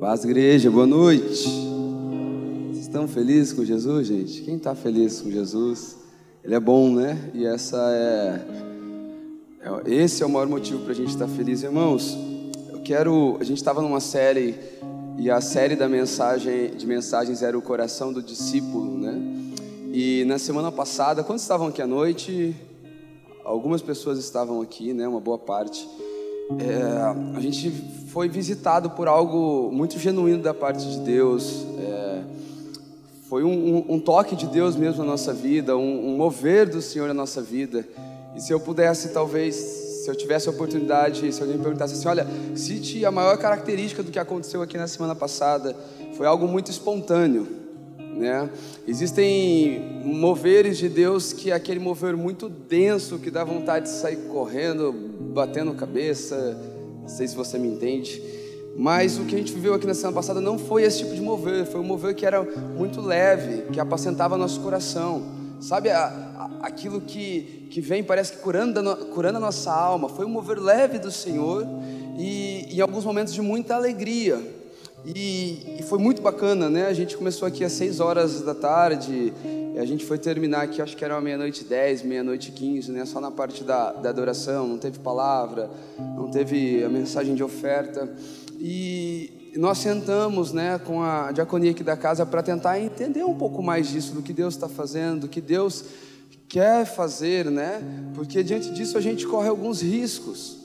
Paz, igreja, boa noite. Vocês estão felizes com Jesus, gente? Quem está feliz com Jesus? Ele é bom, né? E essa é, é esse é o maior motivo para a gente estar tá feliz, irmãos. Eu quero. A gente estava numa série e a série da mensagem de mensagens era o coração do discípulo, né? E na semana passada, quando estavam aqui à noite, algumas pessoas estavam aqui, né? Uma boa parte. É, a gente foi visitado por algo muito genuíno da parte de Deus. É, foi um, um, um, toque de Deus mesmo na nossa vida, um, um, mover do Senhor na nossa vida. E se eu pudesse, talvez, se eu tivesse a oportunidade, se alguém me perguntasse assim: olha, cite a maior característica do que aconteceu aqui na semana passada, foi algo muito espontâneo. Né? Existem moveres de Deus que é aquele mover muito denso que dá vontade de sair correndo, batendo cabeça. Não sei se você me entende. Mas o que a gente viveu aqui na semana passada não foi esse tipo de mover, foi um mover que era muito leve, que apacentava nosso coração. Sabe, a, a, aquilo que, que vem, parece que curando, curando a nossa alma. Foi um mover leve do Senhor e em alguns momentos de muita alegria. E, e, foi muito bacana, né? A gente começou aqui às 6 horas da tarde, a gente foi terminar aqui, acho que era meia-noite 10, meia-noite 15, né? Só na parte da, da adoração, não teve palavra, não teve a mensagem de oferta. E nós sentamos, né, com a diaconia aqui da casa para tentar entender um pouco mais disso, do que Deus está fazendo, do que Deus quer fazer, né? Porque diante disso a gente corre alguns riscos.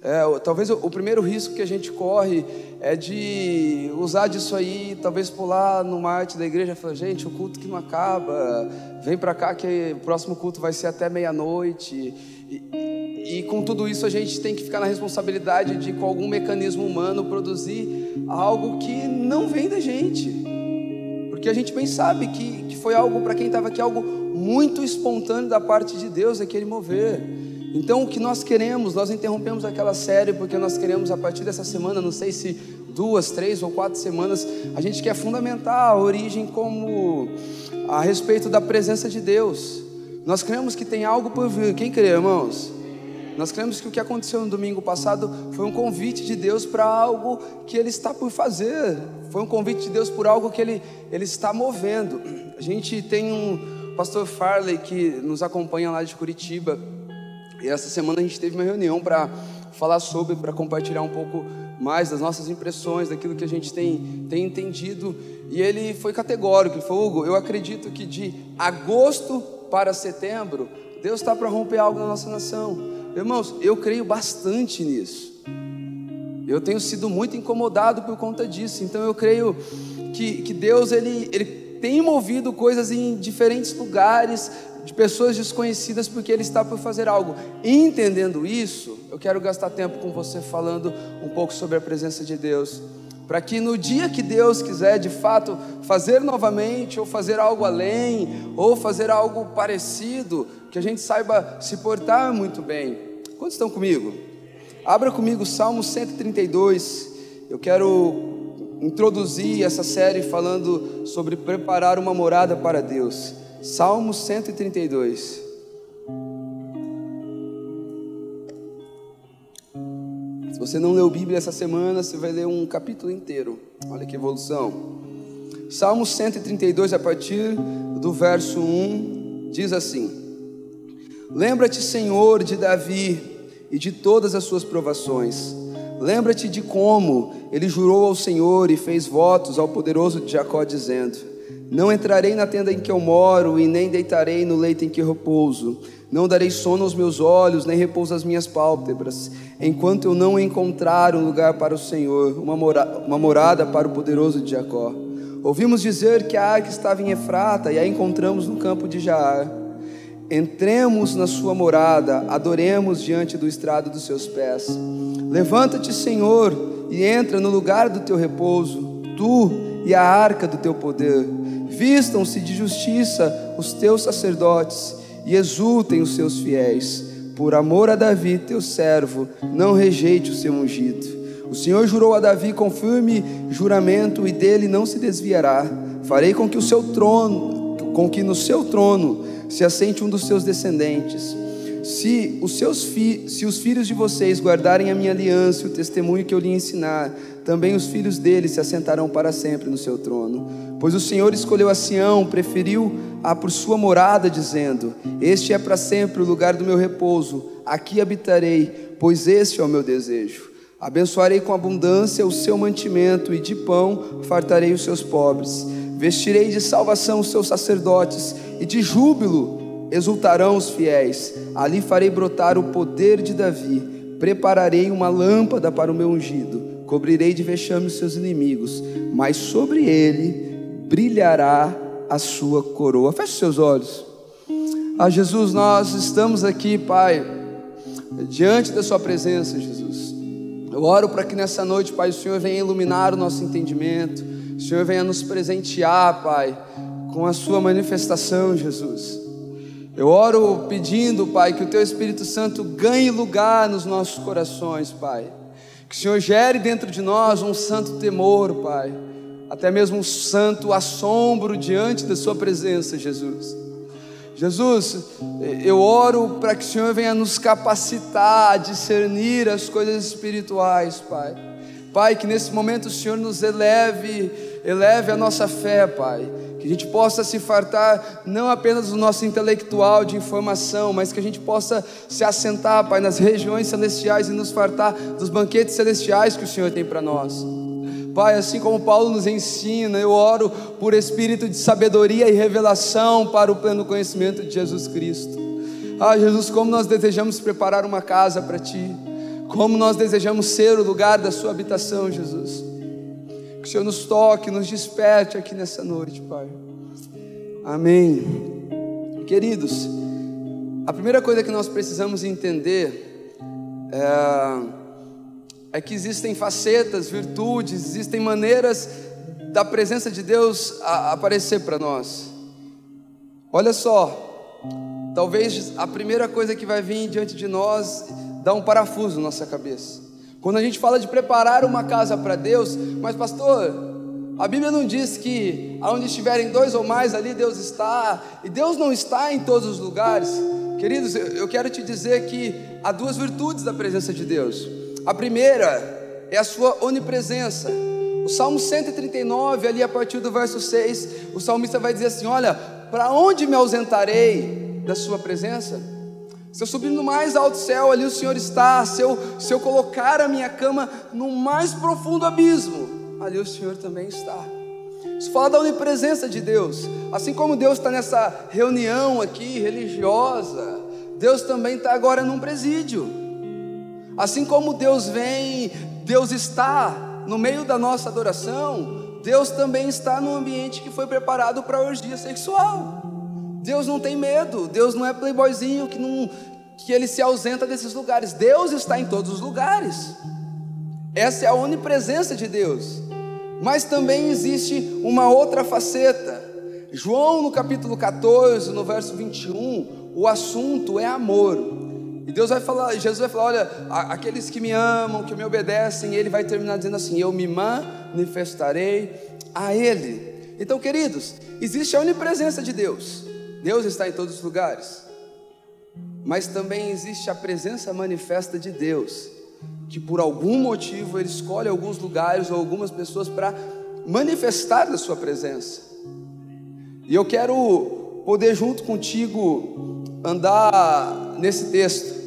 É, talvez o, o, primeiro risco que a gente corre é de usar disso aí, talvez pular no arte da igreja e falar, gente, o culto que não acaba, vem para cá que o próximo culto vai ser até meia-noite. E, e, com tudo isso a gente tem que ficar na responsabilidade de, com algum mecanismo humano, produzir algo que não vem da gente. Porque a gente bem sabe que, que foi algo, para quem estava aqui, algo muito espontâneo da parte de Deus, aquele mover. Então, o que nós queremos, nós interrompemos aquela série porque nós queremos, a partir dessa semana, não sei se duas, três ou quatro semanas, a gente quer fundamentar a origem como a respeito da presença de Deus. Nós cremos que tem algo por vir. Quem crê, irmãos? Nós cremos que o que aconteceu no domingo passado foi um convite de Deus para algo que Ele está por fazer. Foi um convite de Deus por algo que Ele, Ele está movendo. A gente tem um pastor Farley que nos acompanha lá de Curitiba. E essa semana a gente teve uma reunião para falar sobre, para compartilhar um pouco mais das nossas impressões, daquilo que a gente tem, tem entendido. E ele foi categórico, ele falou, Hugo, eu acredito que de agosto para setembro, Deus está para romper algo na nossa nação. Irmãos, eu creio bastante nisso. Eu tenho sido muito incomodado por conta disso. Então eu creio que, que Deus ele, ele tem movido coisas em diferentes lugares, de pessoas desconhecidas porque Ele está por fazer algo. entendendo isso, eu quero gastar tempo com você falando um pouco sobre a presença de Deus. Para que no dia que Deus quiser de fato fazer novamente, ou fazer algo além, ou fazer algo parecido, que a gente saiba se portar muito bem. Quantos estão comigo? Abra comigo Salmo 132. Eu quero introduzir essa série falando sobre preparar uma morada para Deus. Salmo 132. Se você não leu Bíblia essa semana, você vai ler um capítulo inteiro. Olha que evolução. Salmo 132, a partir do verso 1, diz assim: Lembra-te, Senhor, de Davi e de todas as suas provações. Lembra-te de como ele jurou ao Senhor e fez votos ao poderoso de Jacó, dizendo: não entrarei na tenda em que eu moro, e nem deitarei no leito em que repouso. Não darei sono aos meus olhos, nem repouso às minhas pálpebras, enquanto eu não encontrar um lugar para o Senhor, uma, mora uma morada para o poderoso de Jacó. Ouvimos dizer que a arca estava em Efrata, e a encontramos no campo de Jaar. Entremos na sua morada, adoremos diante do estrado dos seus pés. Levanta-te, Senhor, e entra no lugar do teu repouso, tu e a arca do teu poder Vistam-se de justiça os teus sacerdotes e exultem os seus fiéis. Por amor a Davi, teu servo, não rejeite o seu ungido. O Senhor jurou a Davi com firme juramento e dele não se desviará. Farei com que o seu trono, com que no seu trono se assente um dos seus descendentes. Se os, seus fi se os filhos de vocês guardarem a minha aliança e o testemunho que eu lhe ensinar, também os filhos deles se assentarão para sempre no seu trono. Pois o Senhor escolheu a Sião, preferiu-a por sua morada, dizendo: Este é para sempre o lugar do meu repouso, aqui habitarei, pois este é o meu desejo. Abençoarei com abundância o seu mantimento, e de pão fartarei os seus pobres. Vestirei de salvação os seus sacerdotes, e de júbilo exultarão os fiéis. Ali farei brotar o poder de Davi. Prepararei uma lâmpada para o meu ungido cobrirei de vexame os seus inimigos, mas sobre ele brilhará a sua coroa. Feche seus olhos. Ah, Jesus, nós estamos aqui, Pai, diante da Sua presença, Jesus. Eu oro para que nessa noite, Pai, o Senhor venha iluminar o nosso entendimento, o Senhor venha nos presentear, Pai, com a Sua manifestação, Jesus. Eu oro pedindo, Pai, que o Teu Espírito Santo ganhe lugar nos nossos corações, Pai. Que o Senhor gere dentro de nós um santo temor, Pai, até mesmo um santo assombro diante da Sua presença, Jesus. Jesus, eu oro para que o Senhor venha nos capacitar a discernir as coisas espirituais, Pai. Pai, que nesse momento o Senhor nos eleve, eleve a nossa fé, Pai que a gente possa se fartar não apenas do nosso intelectual de informação, mas que a gente possa se assentar, Pai, nas regiões celestiais e nos fartar dos banquetes celestiais que o Senhor tem para nós. Pai, assim como Paulo nos ensina, eu oro por espírito de sabedoria e revelação para o pleno conhecimento de Jesus Cristo. Ah, Jesus, como nós desejamos preparar uma casa para Ti, como nós desejamos ser o lugar da Sua habitação, Jesus. Que o Senhor nos toque, nos desperte aqui nessa noite, Pai. Amém. Queridos, a primeira coisa que nós precisamos entender é, é que existem facetas, virtudes, existem maneiras da presença de Deus aparecer para nós. Olha só, talvez a primeira coisa que vai vir diante de nós dá um parafuso na nossa cabeça. Quando a gente fala de preparar uma casa para Deus, mas pastor, a Bíblia não diz que aonde estiverem dois ou mais ali Deus está, e Deus não está em todos os lugares. Queridos, eu quero te dizer que há duas virtudes da presença de Deus. A primeira é a sua onipresença. O Salmo 139, ali a partir do verso 6, o salmista vai dizer assim: Olha, para onde me ausentarei da sua presença? Se eu subir no mais alto céu, ali o Senhor está. Se eu, se eu colocar a minha cama no mais profundo abismo, ali o Senhor também está. Isso fala da onipresença de Deus. Assim como Deus está nessa reunião aqui religiosa, Deus também está agora num presídio. Assim como Deus vem, Deus está no meio da nossa adoração, Deus também está no ambiente que foi preparado para a orgia sexual. Deus não tem medo, Deus não é playboyzinho que, não, que ele se ausenta desses lugares. Deus está em todos os lugares. Essa é a onipresença de Deus. Mas também existe uma outra faceta. João, no capítulo 14, no verso 21, o assunto é amor. E Deus vai falar, Jesus vai falar: olha, aqueles que me amam, que me obedecem, ele vai terminar dizendo assim: eu me manifestarei a Ele. Então, queridos, existe a onipresença de Deus. Deus está em todos os lugares, mas também existe a presença manifesta de Deus, que por algum motivo Ele escolhe alguns lugares ou algumas pessoas para manifestar a Sua presença. E eu quero poder, junto contigo, andar nesse texto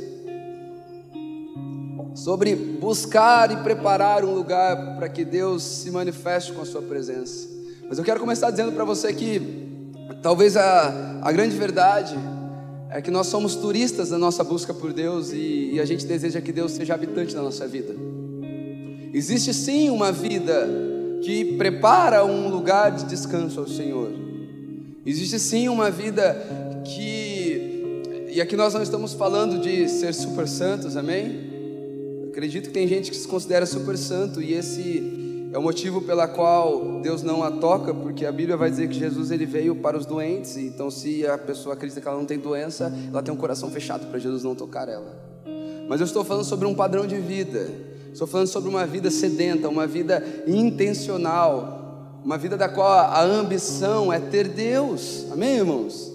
sobre buscar e preparar um lugar para que Deus se manifeste com a Sua presença. Mas eu quero começar dizendo para você que Talvez a, a grande verdade é que nós somos turistas da nossa busca por Deus e, e a gente deseja que Deus seja habitante da nossa vida. Existe sim uma vida que prepara um lugar de descanso ao Senhor. Existe sim uma vida que, e aqui nós não estamos falando de ser super santos, amém? Acredito que tem gente que se considera super santo e esse é o motivo pela qual Deus não a toca, porque a Bíblia vai dizer que Jesus ele veio para os doentes. Então, se a pessoa acredita que ela não tem doença, ela tem um coração fechado para Jesus não tocar ela. Mas eu estou falando sobre um padrão de vida. Estou falando sobre uma vida sedenta, uma vida intencional, uma vida da qual a ambição é ter Deus. Amém, irmãos?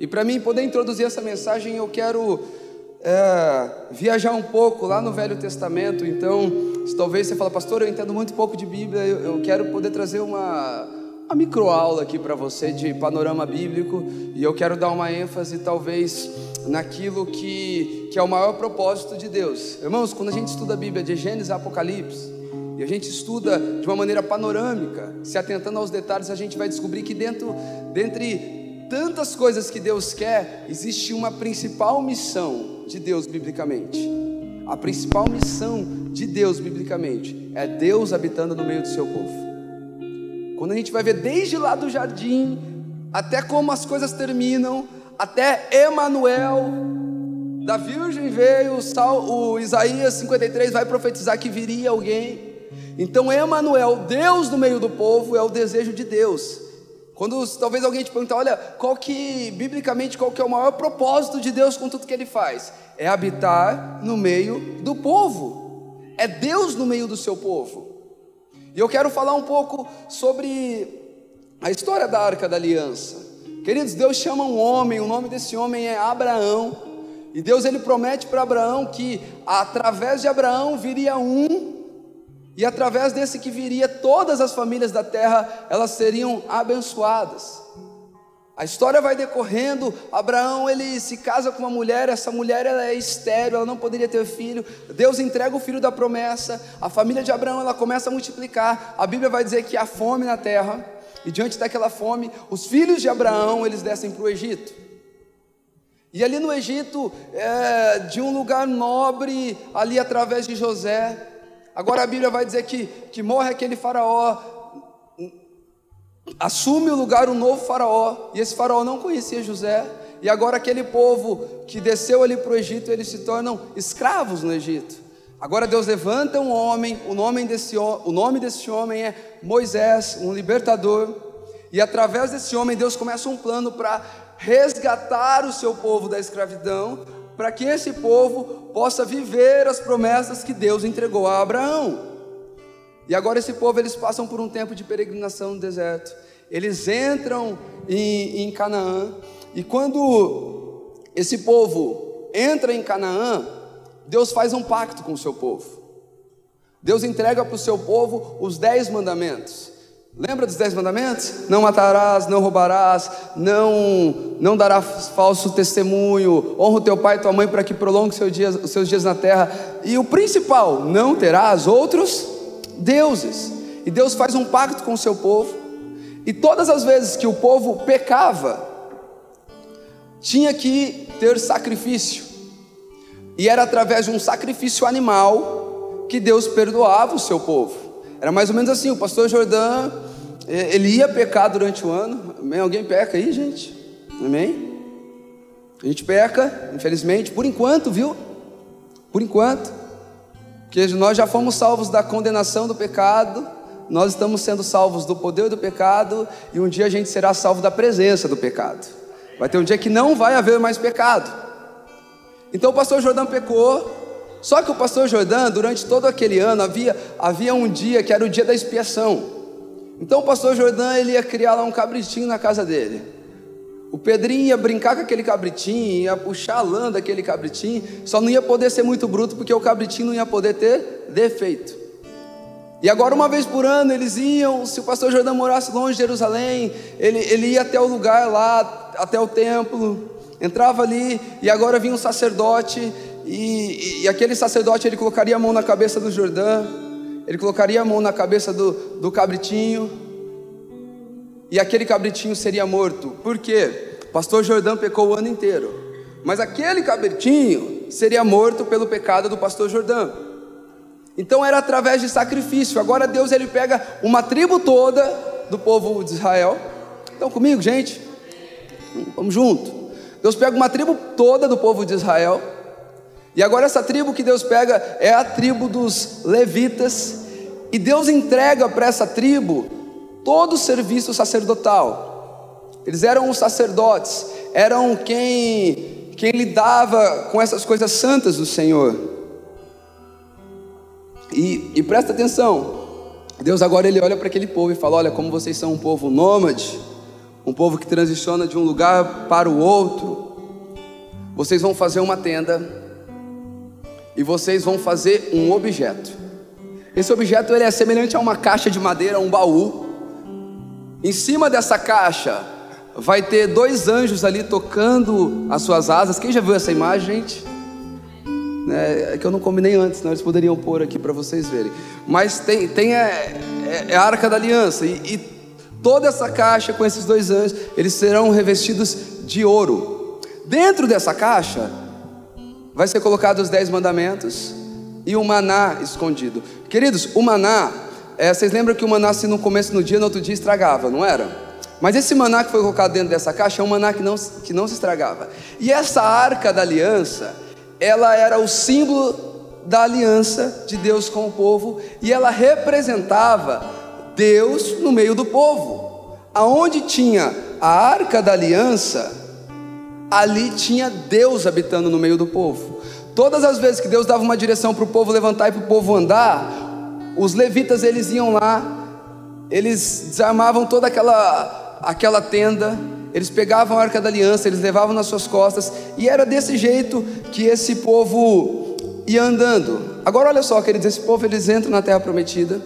E para mim poder introduzir essa mensagem, eu quero é, viajar um pouco lá no Velho Testamento. Então, se talvez você fala, pastor, eu entendo muito pouco de Bíblia, eu, eu quero poder trazer uma, uma microaula aqui para você de panorama bíblico e eu quero dar uma ênfase, talvez, naquilo que, que é o maior propósito de Deus. Irmãos, quando a gente estuda a Bíblia de Gênesis a Apocalipse, e a gente estuda de uma maneira panorâmica, se atentando aos detalhes, a gente vai descobrir que dentro, dentre tantas coisas que Deus quer, existe uma principal missão de Deus biblicamente. A principal missão de Deus biblicamente é Deus habitando no meio do seu povo. Quando a gente vai ver desde lá do jardim até como as coisas terminam, até Emanuel, da Virgem veio, o, o Isaías 53 vai profetizar que viria alguém. Então, Emanuel, Deus no meio do povo, é o desejo de Deus. Quando talvez alguém te perguntar, olha, qual que, biblicamente, qual que é o maior propósito de Deus com tudo que Ele faz? É habitar no meio do povo. É Deus no meio do seu povo. E eu quero falar um pouco sobre a história da Arca da Aliança. Queridos, Deus chama um homem, o nome desse homem é Abraão. E Deus ele promete para Abraão que através de Abraão viria um e através desse que viria, todas as famílias da terra, elas seriam abençoadas. A história vai decorrendo, Abraão ele se casa com uma mulher, essa mulher ela é estéril, ela não poderia ter filho. Deus entrega o filho da promessa. A família de Abraão ela começa a multiplicar. A Bíblia vai dizer que há fome na terra. E diante daquela fome, os filhos de Abraão eles descem para o Egito. E ali no Egito, é, de um lugar nobre, ali através de José, Agora a Bíblia vai dizer que, que morre aquele faraó, assume o lugar um novo faraó, e esse faraó não conhecia José, e agora aquele povo que desceu ali para o Egito, eles se tornam escravos no Egito. Agora Deus levanta um homem, o nome desse, o nome desse homem é Moisés, um libertador, e através desse homem Deus começa um plano para resgatar o seu povo da escravidão, para que esse povo possa viver as promessas que Deus entregou a Abraão. E agora esse povo eles passam por um tempo de peregrinação no deserto. Eles entram em, em Canaã e quando esse povo entra em Canaã, Deus faz um pacto com o seu povo. Deus entrega para o seu povo os dez mandamentos. Lembra dos dez mandamentos? Não matarás, não roubarás, não não darás falso testemunho, honra o teu pai e tua mãe para que prolongue seu dia, os seus dias na terra. E o principal, não terás outros deuses. E Deus faz um pacto com o seu povo. E todas as vezes que o povo pecava, tinha que ter sacrifício. E era através de um sacrifício animal que Deus perdoava o seu povo. Era mais ou menos assim, o pastor Jordão, ele ia pecar durante o ano. Amém? Alguém peca aí, gente? Amém? A gente peca, infelizmente, por enquanto, viu? Por enquanto. Porque nós já fomos salvos da condenação do pecado, nós estamos sendo salvos do poder do pecado, e um dia a gente será salvo da presença do pecado. Vai ter um dia que não vai haver mais pecado. Então o pastor Jordão pecou, só que o pastor Jordão, durante todo aquele ano, havia, havia um dia que era o dia da expiação. Então o pastor Jordão ele ia criar lá um cabritinho na casa dele. O Pedrinho ia brincar com aquele cabritinho, ia puxar a lã daquele cabritinho, só não ia poder ser muito bruto porque o cabritinho não ia poder ter defeito. E agora, uma vez por ano, eles iam, se o pastor Jordão morasse longe de Jerusalém, ele, ele ia até o lugar lá, até o templo, entrava ali, e agora vinha um sacerdote, e, e, aquele sacerdote ele colocaria a mão na cabeça do Jordão, ele colocaria a mão na cabeça do, do cabritinho, e aquele cabritinho seria morto. Por quê? Pastor Jordão pecou o ano inteiro, mas aquele cabritinho seria morto pelo pecado do pastor Jordão. Então era através de sacrifício. Agora Deus ele pega uma tribo toda do povo de Israel. Estão comigo, gente? Vamos junto. Deus pega uma tribo toda do povo de Israel e agora essa tribo que Deus pega é a tribo dos levitas, e Deus entrega para essa tribo todo o serviço sacerdotal. Eles eram os sacerdotes, eram quem quem lidava com essas coisas santas do Senhor. E, e presta atenção, Deus agora ele olha para aquele povo e fala: Olha, como vocês são um povo nômade, um povo que transiciona de um lugar para o outro, vocês vão fazer uma tenda e vocês vão fazer um objeto. Esse objeto ele é semelhante a uma caixa de madeira, um baú. Em cima dessa caixa vai ter dois anjos ali tocando as suas asas. Quem já viu essa imagem, gente? É, é que eu não combinei antes, senão eles poderiam pôr aqui para vocês verem. Mas tem, tem é, é, é a arca da aliança e, e toda essa caixa com esses dois anjos, eles serão revestidos de ouro. Dentro dessa caixa vai ser colocado os dez mandamentos e o maná escondido. Queridos, o maná, é, vocês lembram que o maná se no começo no dia, no outro dia estragava, não era? Mas esse maná que foi colocado dentro dessa caixa é um maná que não, que não se estragava. E essa arca da aliança, ela era o símbolo da aliança de Deus com o povo e ela representava Deus no meio do povo. Aonde tinha a arca da aliança, ali tinha Deus habitando no meio do povo. Todas as vezes que Deus dava uma direção para o povo levantar e para o povo andar, os levitas eles iam lá, eles desarmavam toda aquela, aquela tenda, eles pegavam a arca da aliança, eles levavam nas suas costas, e era desse jeito que esse povo ia andando. Agora olha só, queridos, esse povo eles entram na terra prometida.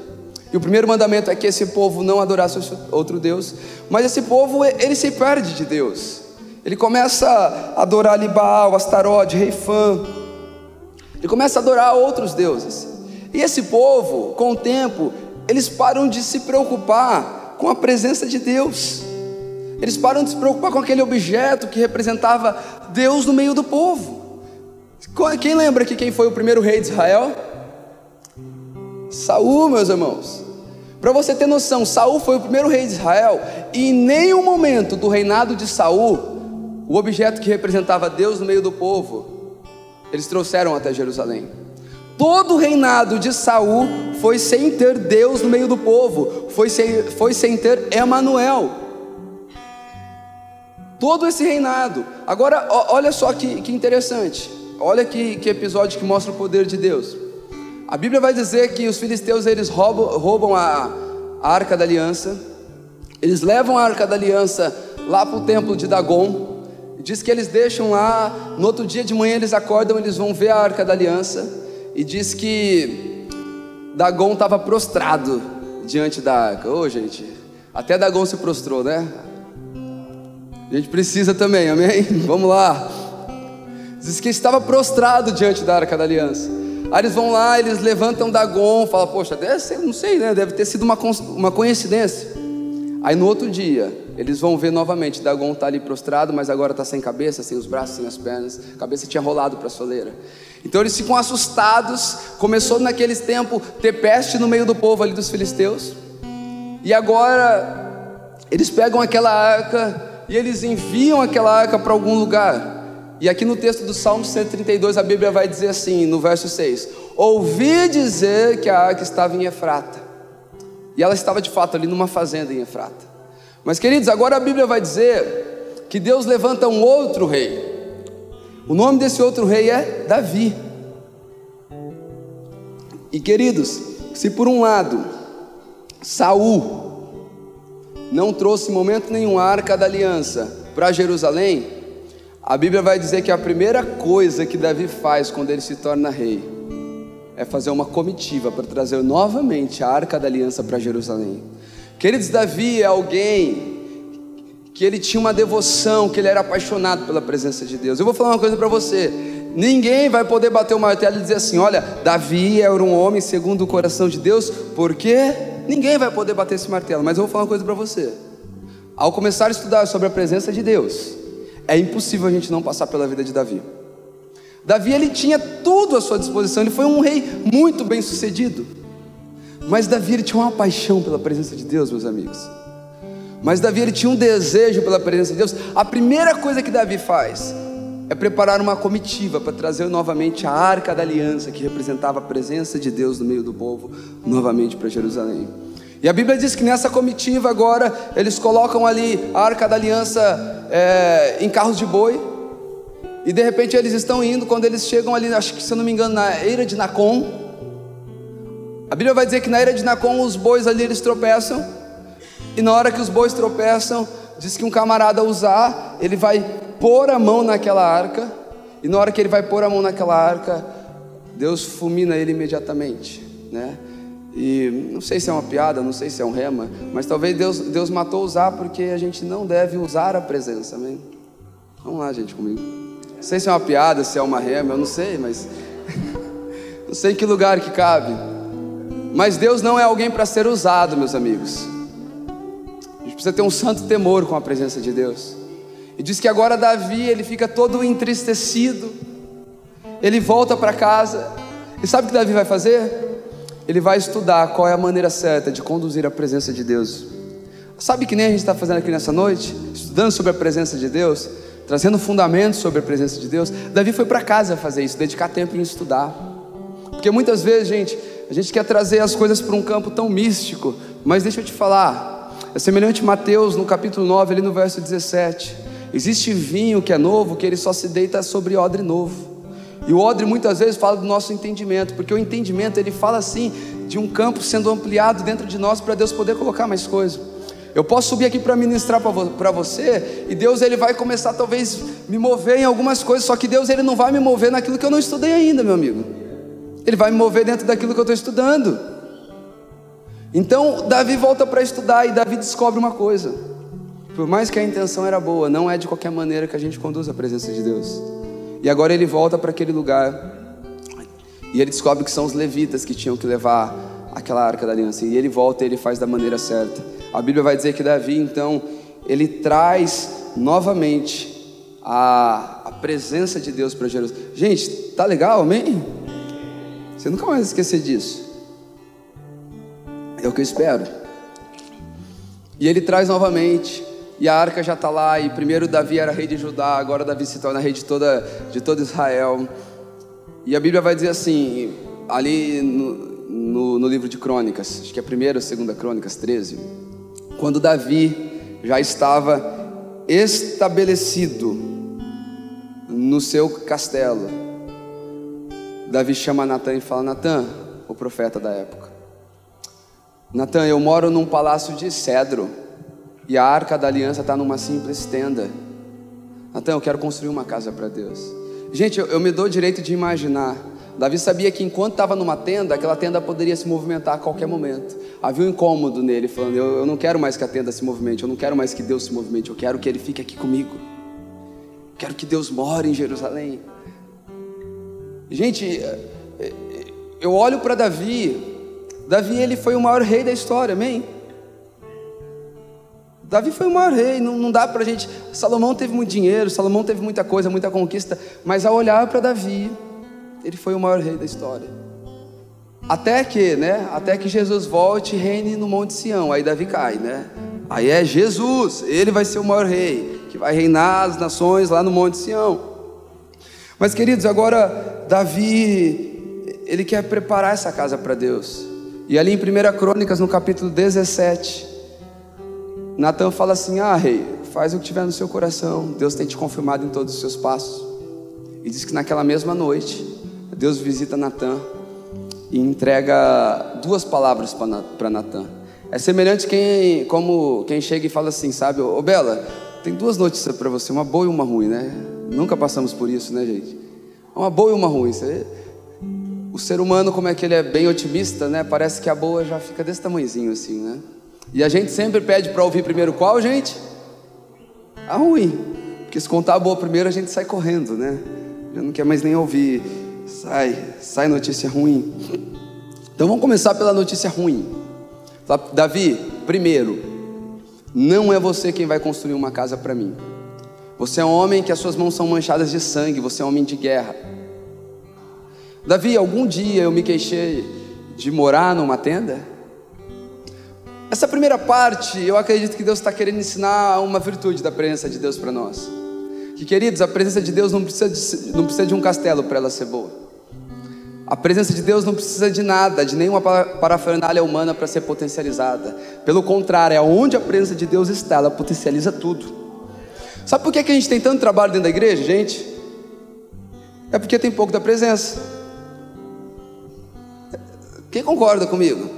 E o primeiro mandamento é que esse povo não adorasse outro Deus, mas esse povo ele se perde de Deus. Ele começa a adorar ali Baal, Astarote, Reifã. Ele começa a adorar outros deuses. E esse povo, com o tempo, eles param de se preocupar com a presença de Deus. Eles param de se preocupar com aquele objeto que representava Deus no meio do povo. Quem lembra que quem foi o primeiro rei de Israel? Saul, meus irmãos. Para você ter noção, Saul foi o primeiro rei de Israel e em nenhum momento do reinado de Saul, o objeto que representava Deus no meio do povo, eles trouxeram até Jerusalém. Todo o reinado de Saul foi sem ter Deus no meio do povo, foi sem, foi sem ter Emanuel. Todo esse reinado. Agora, olha só que, que interessante. Olha que, que episódio que mostra o poder de Deus. A Bíblia vai dizer que os filisteus eles roubam, roubam a, a arca da aliança. Eles levam a arca da aliança lá para o templo de Dagon. Diz que eles deixam lá. No outro dia de manhã eles acordam, eles vão ver a arca da aliança e diz que Dagon estava prostrado diante da arca. Ô, oh, gente, até Dagon se prostrou, né? A gente precisa também, amém? Vamos lá. Diz que estava prostrado diante da arca da aliança. Aí eles vão lá, eles levantam Dagon, fala, poxa, deve ser, não sei, né? Deve ter sido uma, uma coincidência. Aí no outro dia, eles vão ver novamente, Dagon está ali prostrado, mas agora está sem cabeça, sem os braços, sem as pernas, a cabeça tinha rolado para a soleira. Então eles ficam assustados. Começou naqueles tempos ter peste no meio do povo ali dos filisteus. E agora eles pegam aquela arca e eles enviam aquela arca para algum lugar. E aqui no texto do Salmo 132 a Bíblia vai dizer assim, no verso 6: Ouvi dizer que a arca estava em Efrata. E ela estava de fato ali numa fazenda em Efrata. Mas queridos, agora a Bíblia vai dizer que Deus levanta um outro rei. O nome desse outro rei é Davi. E queridos, se por um lado Saul não trouxe momento nenhum a arca da aliança para Jerusalém, a Bíblia vai dizer que a primeira coisa que Davi faz quando ele se torna rei é fazer uma comitiva para trazer novamente a arca da aliança para Jerusalém. Queridos, Davi é alguém que ele tinha uma devoção, que ele era apaixonado pela presença de Deus. Eu vou falar uma coisa para você: ninguém vai poder bater o martelo e dizer assim: olha, Davi era um homem segundo o coração de Deus, porque ninguém vai poder bater esse martelo. Mas eu vou falar uma coisa para você: ao começar a estudar sobre a presença de Deus, é impossível a gente não passar pela vida de Davi. Davi ele tinha tudo à sua disposição, ele foi um rei muito bem sucedido. Mas Davi ele tinha uma paixão pela presença de Deus, meus amigos. Mas Davi ele tinha um desejo pela presença de Deus. A primeira coisa que Davi faz é preparar uma comitiva para trazer novamente a arca da aliança, que representava a presença de Deus no meio do povo, novamente para Jerusalém. E a Bíblia diz que nessa comitiva agora eles colocam ali a arca da aliança é, em carros de boi. E de repente eles estão indo, quando eles chegam ali, acho que se eu não me engano, na eira de Nacon. A Bíblia vai dizer que na eira de Nacon os bois ali eles tropeçam. E na hora que os bois tropeçam, diz que um camarada usar, ele vai pôr a mão naquela arca, e na hora que ele vai pôr a mão naquela arca, Deus fulmina ele imediatamente, né? E não sei se é uma piada, não sei se é um rema, mas talvez Deus, Deus matou usar porque a gente não deve usar a presença, amém? Vamos lá, gente, comigo. Não sei se é uma piada, se é uma rema, eu não sei, mas. não sei em que lugar que cabe. Mas Deus não é alguém para ser usado, meus amigos. A gente precisa ter um santo temor com a presença de Deus. E diz que agora Davi, ele fica todo entristecido. Ele volta para casa. E sabe o que Davi vai fazer? Ele vai estudar qual é a maneira certa de conduzir a presença de Deus. Sabe que nem a gente está fazendo aqui nessa noite? Estudando sobre a presença de Deus, trazendo fundamentos sobre a presença de Deus. Davi foi para casa fazer isso, dedicar tempo em estudar. Porque muitas vezes, gente, a gente quer trazer as coisas para um campo tão místico, mas deixa eu te falar, é semelhante a Mateus no capítulo 9, ali no verso 17. Existe vinho que é novo, que ele só se deita sobre odre novo. E o odre muitas vezes fala do nosso entendimento, porque o entendimento ele fala assim de um campo sendo ampliado dentro de nós para Deus poder colocar mais coisas. Eu posso subir aqui para ministrar para você e Deus ele vai começar talvez me mover em algumas coisas, só que Deus ele não vai me mover naquilo que eu não estudei ainda, meu amigo. Ele vai me mover dentro daquilo que eu estou estudando. Então Davi volta para estudar e Davi descobre uma coisa. Por mais que a intenção era boa, não é de qualquer maneira que a gente conduz a presença de Deus. E agora ele volta para aquele lugar e ele descobre que são os levitas que tinham que levar aquela arca da aliança. E ele volta e ele faz da maneira certa. A Bíblia vai dizer que Davi, então, ele traz novamente a, a presença de Deus para Jerusalém. Gente, tá legal, amém? Você nunca mais esquecer disso. É o que eu espero. E ele traz novamente e a arca já está lá, e primeiro Davi era rei de Judá, agora Davi se torna rei de toda, de todo Israel. E a Bíblia vai dizer assim, ali no, no, no livro de Crônicas, acho que é a primeira ou segunda Crônicas 13, quando Davi já estava estabelecido no seu castelo, Davi chama Natan e fala: Natan, o profeta da época, Natan, eu moro num palácio de cedro e a arca da aliança está numa simples tenda. Então eu quero construir uma casa para Deus. Gente, eu, eu, me dou o direito de imaginar. Davi sabia que enquanto estava numa tenda, aquela tenda poderia se movimentar a qualquer momento. Havia um incômodo nele, falando: eu, eu não quero mais que a tenda se movimente, eu não quero mais que Deus se movimente, eu quero que Ele fique aqui comigo. Quero que Deus more em Jerusalém. Gente, eh, eh, eu olho para Davi. Davi ele foi o maior rei da história, amém? Davi foi o maior rei, não, não dá para a gente. Salomão teve muito dinheiro, Salomão teve muita coisa, muita conquista, mas ao olhar para Davi, ele foi o maior rei da história. Até que, né? Até que Jesus volte e reine no Monte Sião. Aí Davi cai, né? Aí é Jesus, ele vai ser o maior rei, que vai reinar as nações lá no Monte Sião. Mas queridos, agora Davi, ele quer preparar essa casa para Deus. E ali em 1 Crônicas, no capítulo 17, Natan fala assim: Ah, rei, faz o que tiver no seu coração. Deus tem te confirmado em todos os seus passos. E diz que naquela mesma noite, Deus visita Natan e entrega duas palavras para Natan. É semelhante quem, como quem chega e fala assim, sabe, ô Bela, tem duas notícias para você, uma boa e uma ruim, né? Nunca passamos por isso, né, gente? Uma boa e uma ruim. O ser humano, como é que ele é bem otimista, né? Parece que a boa já fica desse tamanhozinho assim, né? E a gente sempre pede para ouvir primeiro qual, gente? A ruim. Porque se contar a boa primeiro, a gente sai correndo, né? Já não quer mais nem ouvir. Sai, sai notícia ruim. Então vamos começar pela notícia ruim. Davi, primeiro, não é você quem vai construir uma casa para mim. Você é um homem que as suas mãos são manchadas de sangue, você é um homem de guerra. Davi, algum dia eu me queixei de morar numa tenda? Essa primeira parte, eu acredito que Deus está querendo ensinar uma virtude da presença de Deus para nós. Que, queridos, a presença de Deus não precisa de, não precisa de um castelo para ela ser boa. A presença de Deus não precisa de nada, de nenhuma parafernália humana para ser potencializada. Pelo contrário, é onde a presença de Deus está, ela potencializa tudo. Sabe por que, a gente tem tanto trabalho dentro da igreja, gente? É porque tem pouco da presença. Quem concorda comigo?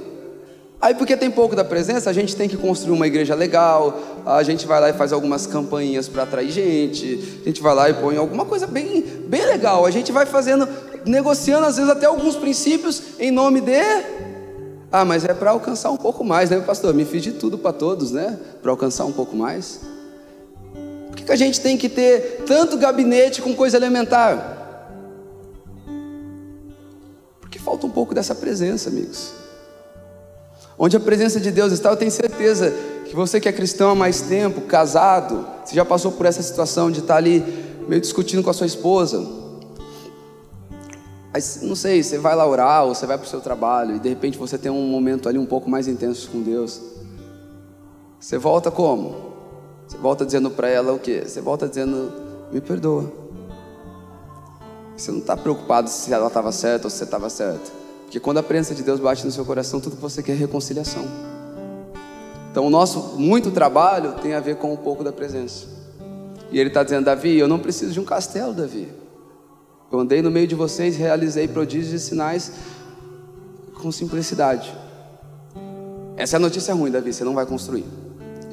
Aí, porque tem pouco da presença, a gente tem que construir uma igreja legal, a gente vai lá e faz algumas campanhas para atrair gente, a gente vai lá e põe alguma coisa bem, bem legal, a gente vai fazendo negociando às vezes até alguns princípios em nome de ah, mas é para alcançar um pouco mais, né, pastor? Me fiz de tudo para todos, né? Para alcançar um pouco mais. Que, a gente tem que ter tanto gabinete com coisa elementar? Porque falta um pouco dessa presença, amigos. Onde a presença de Deus está, eu tenho certeza que você que é cristão há mais tempo, casado, você já passou por essa situação de estar ali meio discutindo com a sua esposa, Aí, não sei, você vai lá orar ou você vai para o seu trabalho e de repente você tem um momento ali um pouco mais intenso com Deus. Você volta como? Você volta dizendo para ela o quê? Você volta dizendo, me perdoa. Você não está preocupado se ela estava certa ou se você estava certo. Porque quando a presença de Deus bate no seu coração, tudo que você quer é reconciliação. Então o nosso muito trabalho tem a ver com um pouco da presença. E ele está dizendo, Davi, eu não preciso de um castelo, Davi. Eu andei no meio de vocês, realizei prodígios e sinais com simplicidade. Essa é a notícia ruim, Davi, você não vai construir.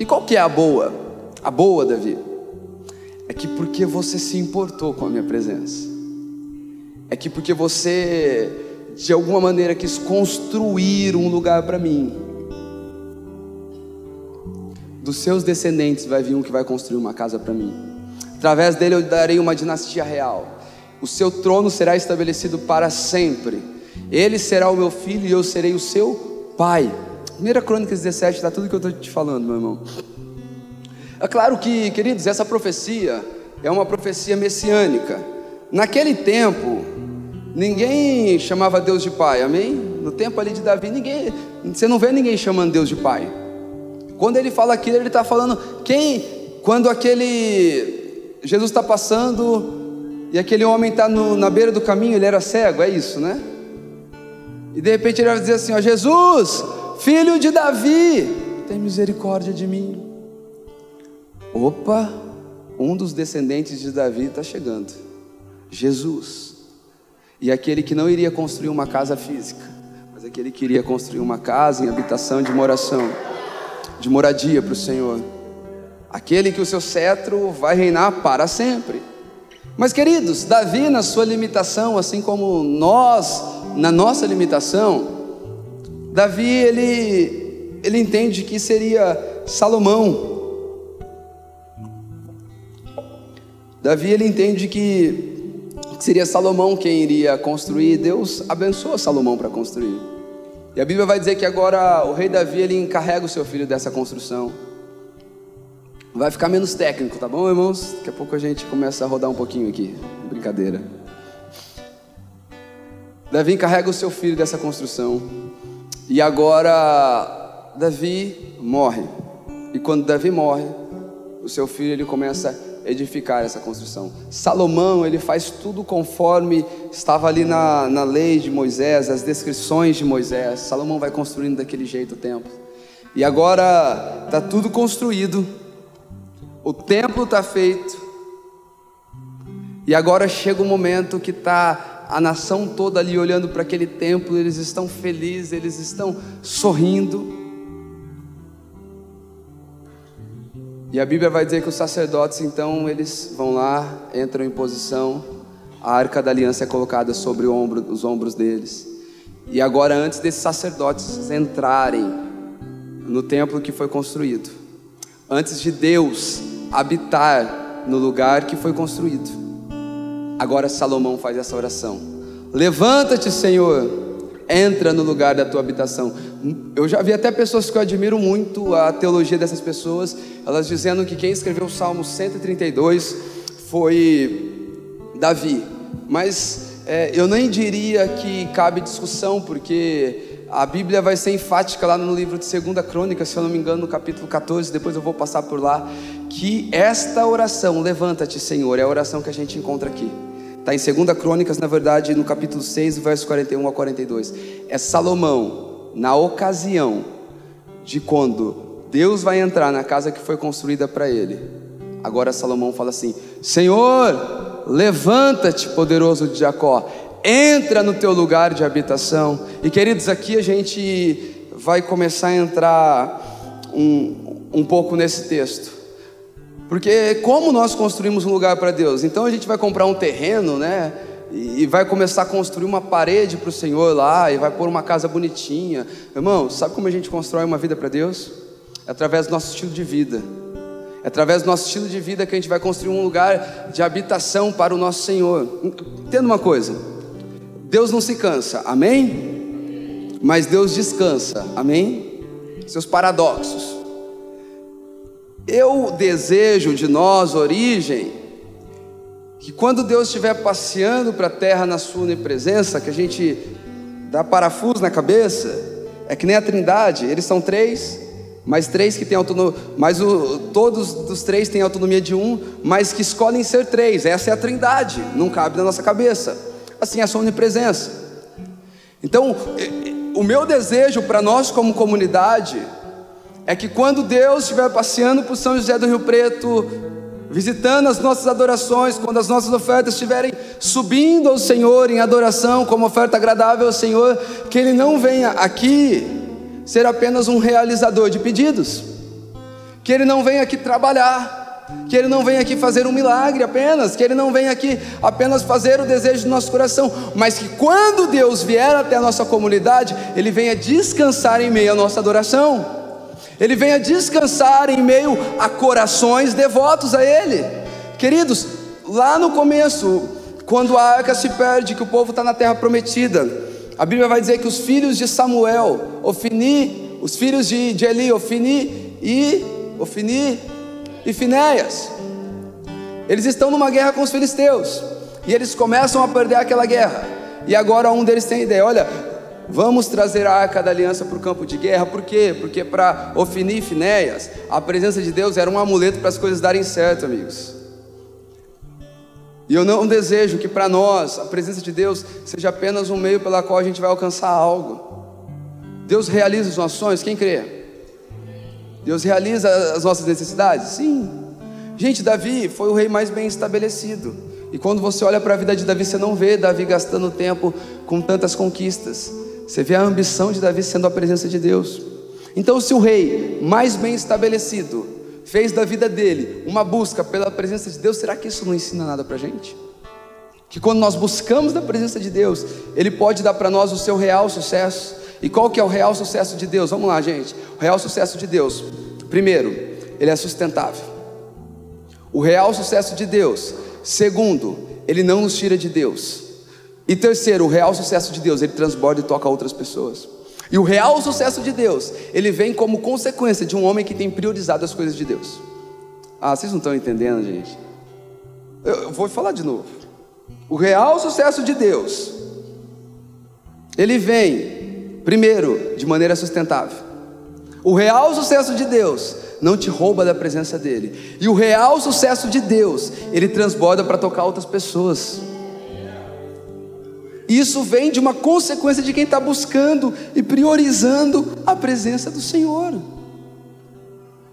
E qual que é a boa? A boa, Davi, é que porque você se importou com a minha presença. É que porque você de alguma maneira quis construir um lugar para mim. Dos seus descendentes vai vir um que vai construir uma casa para mim. Através dele eu darei uma dinastia real o seu trono será estabelecido para sempre. Ele será o meu filho e eu serei o seu pai. 1 Crônicas 17 está tudo que eu estou te falando, meu irmão. É claro que, queridos, essa profecia é uma profecia messiânica. Naquele tempo, ninguém chamava Deus de pai, amém? No tempo ali de Davi, ninguém, você não vê ninguém chamando Deus de pai. Quando ele fala aquilo, ele está falando quem, quando aquele Jesus está passando e aquele homem está na beira do caminho, ele era cego, é isso, né? E de repente ele vai dizer assim: ó, Jesus, filho de Davi, tem misericórdia de mim. Opa, um dos descendentes de Davi está chegando, Jesus. E aquele que não iria construir uma casa física, mas aquele que iria construir uma casa em habitação de moração, de moradia para o Senhor. Aquele que o seu cetro vai reinar para sempre. Mas, queridos, Davi, na sua limitação, assim como nós, na nossa limitação, Davi, ele, ele entende que seria Salomão. Davi, ele entende que seria Salomão quem iria construir. Deus abençoa Salomão para construir. E a Bíblia vai dizer que agora o rei Davi, ele encarrega o seu filho dessa construção. Vai ficar menos técnico, tá bom, irmãos? Daqui a pouco a gente começa a rodar um pouquinho aqui. Brincadeira. Davi encarrega o seu filho dessa construção. E agora Davi morre. E quando Davi morre, o seu filho ele começa edificar essa construção. Salomão, ele faz tudo conforme estava ali na, na lei de Moisés, as descrições de Moisés. Salomão vai construindo daquele jeito o templo. E agora está tudo construído o templo está feito, e agora chega o momento que está a nação toda ali olhando para aquele templo, eles estão felizes, eles estão sorrindo. E a Bíblia vai dizer que os sacerdotes então eles vão lá, entram em posição, a arca da aliança é colocada sobre ombro, os ombros deles. E agora, antes desses sacerdotes entrarem no templo que foi construído, antes de Deus habitar no lugar que foi construído. Agora Salomão faz essa oração: Levanta-te, Senhor, entra no lugar da tua habitação. Eu já vi até pessoas que eu admiro muito a teologia dessas pessoas, elas dizendo que quem escreveu o Salmo 132 foi Davi, mas é, eu nem diria que cabe discussão, porque a Bíblia vai ser enfática lá no livro de 2 Crônica, se eu não me engano, no capítulo 14, depois eu vou passar por lá, que esta oração, levanta-te, Senhor, é a oração que a gente encontra aqui. Está em 2 Crônicas, na verdade, no capítulo 6, verso 41 a 42. É Salomão, na ocasião de quando Deus vai entrar na casa que foi construída para ele. Agora Salomão fala assim: Senhor, levanta-te, poderoso de Jacó entra no teu lugar de habitação. E queridos, aqui a gente vai começar a entrar um, um pouco nesse texto. Porque como nós construímos um lugar para Deus? Então a gente vai comprar um terreno, né? e vai começar a construir uma parede para o Senhor lá, e vai pôr uma casa bonitinha. Irmão, sabe como a gente constrói uma vida para Deus? É através do nosso estilo de vida. É através do nosso estilo de vida que a gente vai construir um lugar de habitação para o nosso Senhor. Entenda uma coisa: Deus não se cansa, amém? Mas Deus descansa, amém? Seus paradoxos. Eu desejo de nós, origem, que quando Deus estiver passeando para a terra na sua onipresença, que a gente dá parafuso na cabeça, é que nem a Trindade, eles são três, mas três que têm autonomia, mas o, todos os três têm autonomia de um, mas que escolhem ser três, essa é a Trindade, não cabe na nossa cabeça, assim é a sua onipresença. Então, o meu desejo para nós como comunidade é que quando Deus estiver passeando por São José do Rio Preto, visitando as nossas adorações, quando as nossas ofertas estiverem subindo ao Senhor em adoração, como oferta agradável ao Senhor, que Ele não venha aqui ser apenas um realizador de pedidos, que Ele não venha aqui trabalhar, que Ele não venha aqui fazer um milagre apenas, que Ele não venha aqui apenas fazer o desejo do nosso coração, mas que quando Deus vier até a nossa comunidade, Ele venha descansar em meio à nossa adoração. Ele venha descansar em meio a corações devotos a Ele. Queridos, lá no começo, quando a arca se perde, que o povo está na terra prometida, a Bíblia vai dizer que os filhos de Samuel, Ofini, os filhos de, de Eli, Ofini e Ofini e Finéias, eles estão numa guerra com os filisteus e eles começam a perder aquela guerra. E agora um deles tem ideia: olha, Vamos trazer a arca da aliança para o campo de guerra, por quê? Porque para Ofni e Finéias, a presença de Deus era um amuleto para as coisas darem certo, amigos. E eu não desejo que para nós a presença de Deus seja apenas um meio pela qual a gente vai alcançar algo. Deus realiza os nossos sonhos, quem crê? Deus realiza as nossas necessidades? Sim. Gente, Davi foi o rei mais bem estabelecido. E quando você olha para a vida de Davi, você não vê Davi gastando tempo com tantas conquistas. Você vê a ambição de Davi sendo a presença de Deus. Então, se o rei mais bem estabelecido fez da vida dele uma busca pela presença de Deus, será que isso não ensina nada para a gente? Que quando nós buscamos da presença de Deus, Ele pode dar para nós o seu real sucesso. E qual que é o real sucesso de Deus? Vamos lá, gente. O real sucesso de Deus. Primeiro, Ele é sustentável. O real sucesso de Deus. Segundo, Ele não nos tira de Deus. E terceiro, o real sucesso de Deus, ele transborda e toca outras pessoas. E o real sucesso de Deus, ele vem como consequência de um homem que tem priorizado as coisas de Deus. Ah, vocês não estão entendendo, gente? Eu vou falar de novo. O real sucesso de Deus, ele vem, primeiro, de maneira sustentável. O real sucesso de Deus não te rouba da presença dele. E o real sucesso de Deus, ele transborda para tocar outras pessoas. Isso vem de uma consequência de quem está buscando e priorizando a presença do Senhor.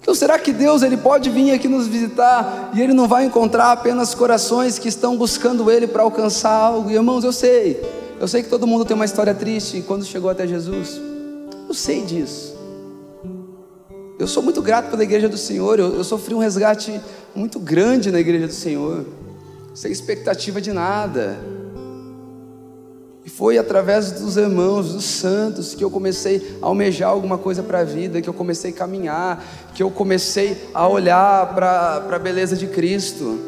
Então, será que Deus ele pode vir aqui nos visitar e ele não vai encontrar apenas corações que estão buscando ele para alcançar algo? E, irmãos, eu sei, eu sei que todo mundo tem uma história triste quando chegou até Jesus. Eu sei disso. Eu sou muito grato pela igreja do Senhor. Eu, eu sofri um resgate muito grande na igreja do Senhor, sem expectativa de nada. E foi através dos irmãos, dos santos, que eu comecei a almejar alguma coisa para a vida, que eu comecei a caminhar, que eu comecei a olhar para a beleza de Cristo.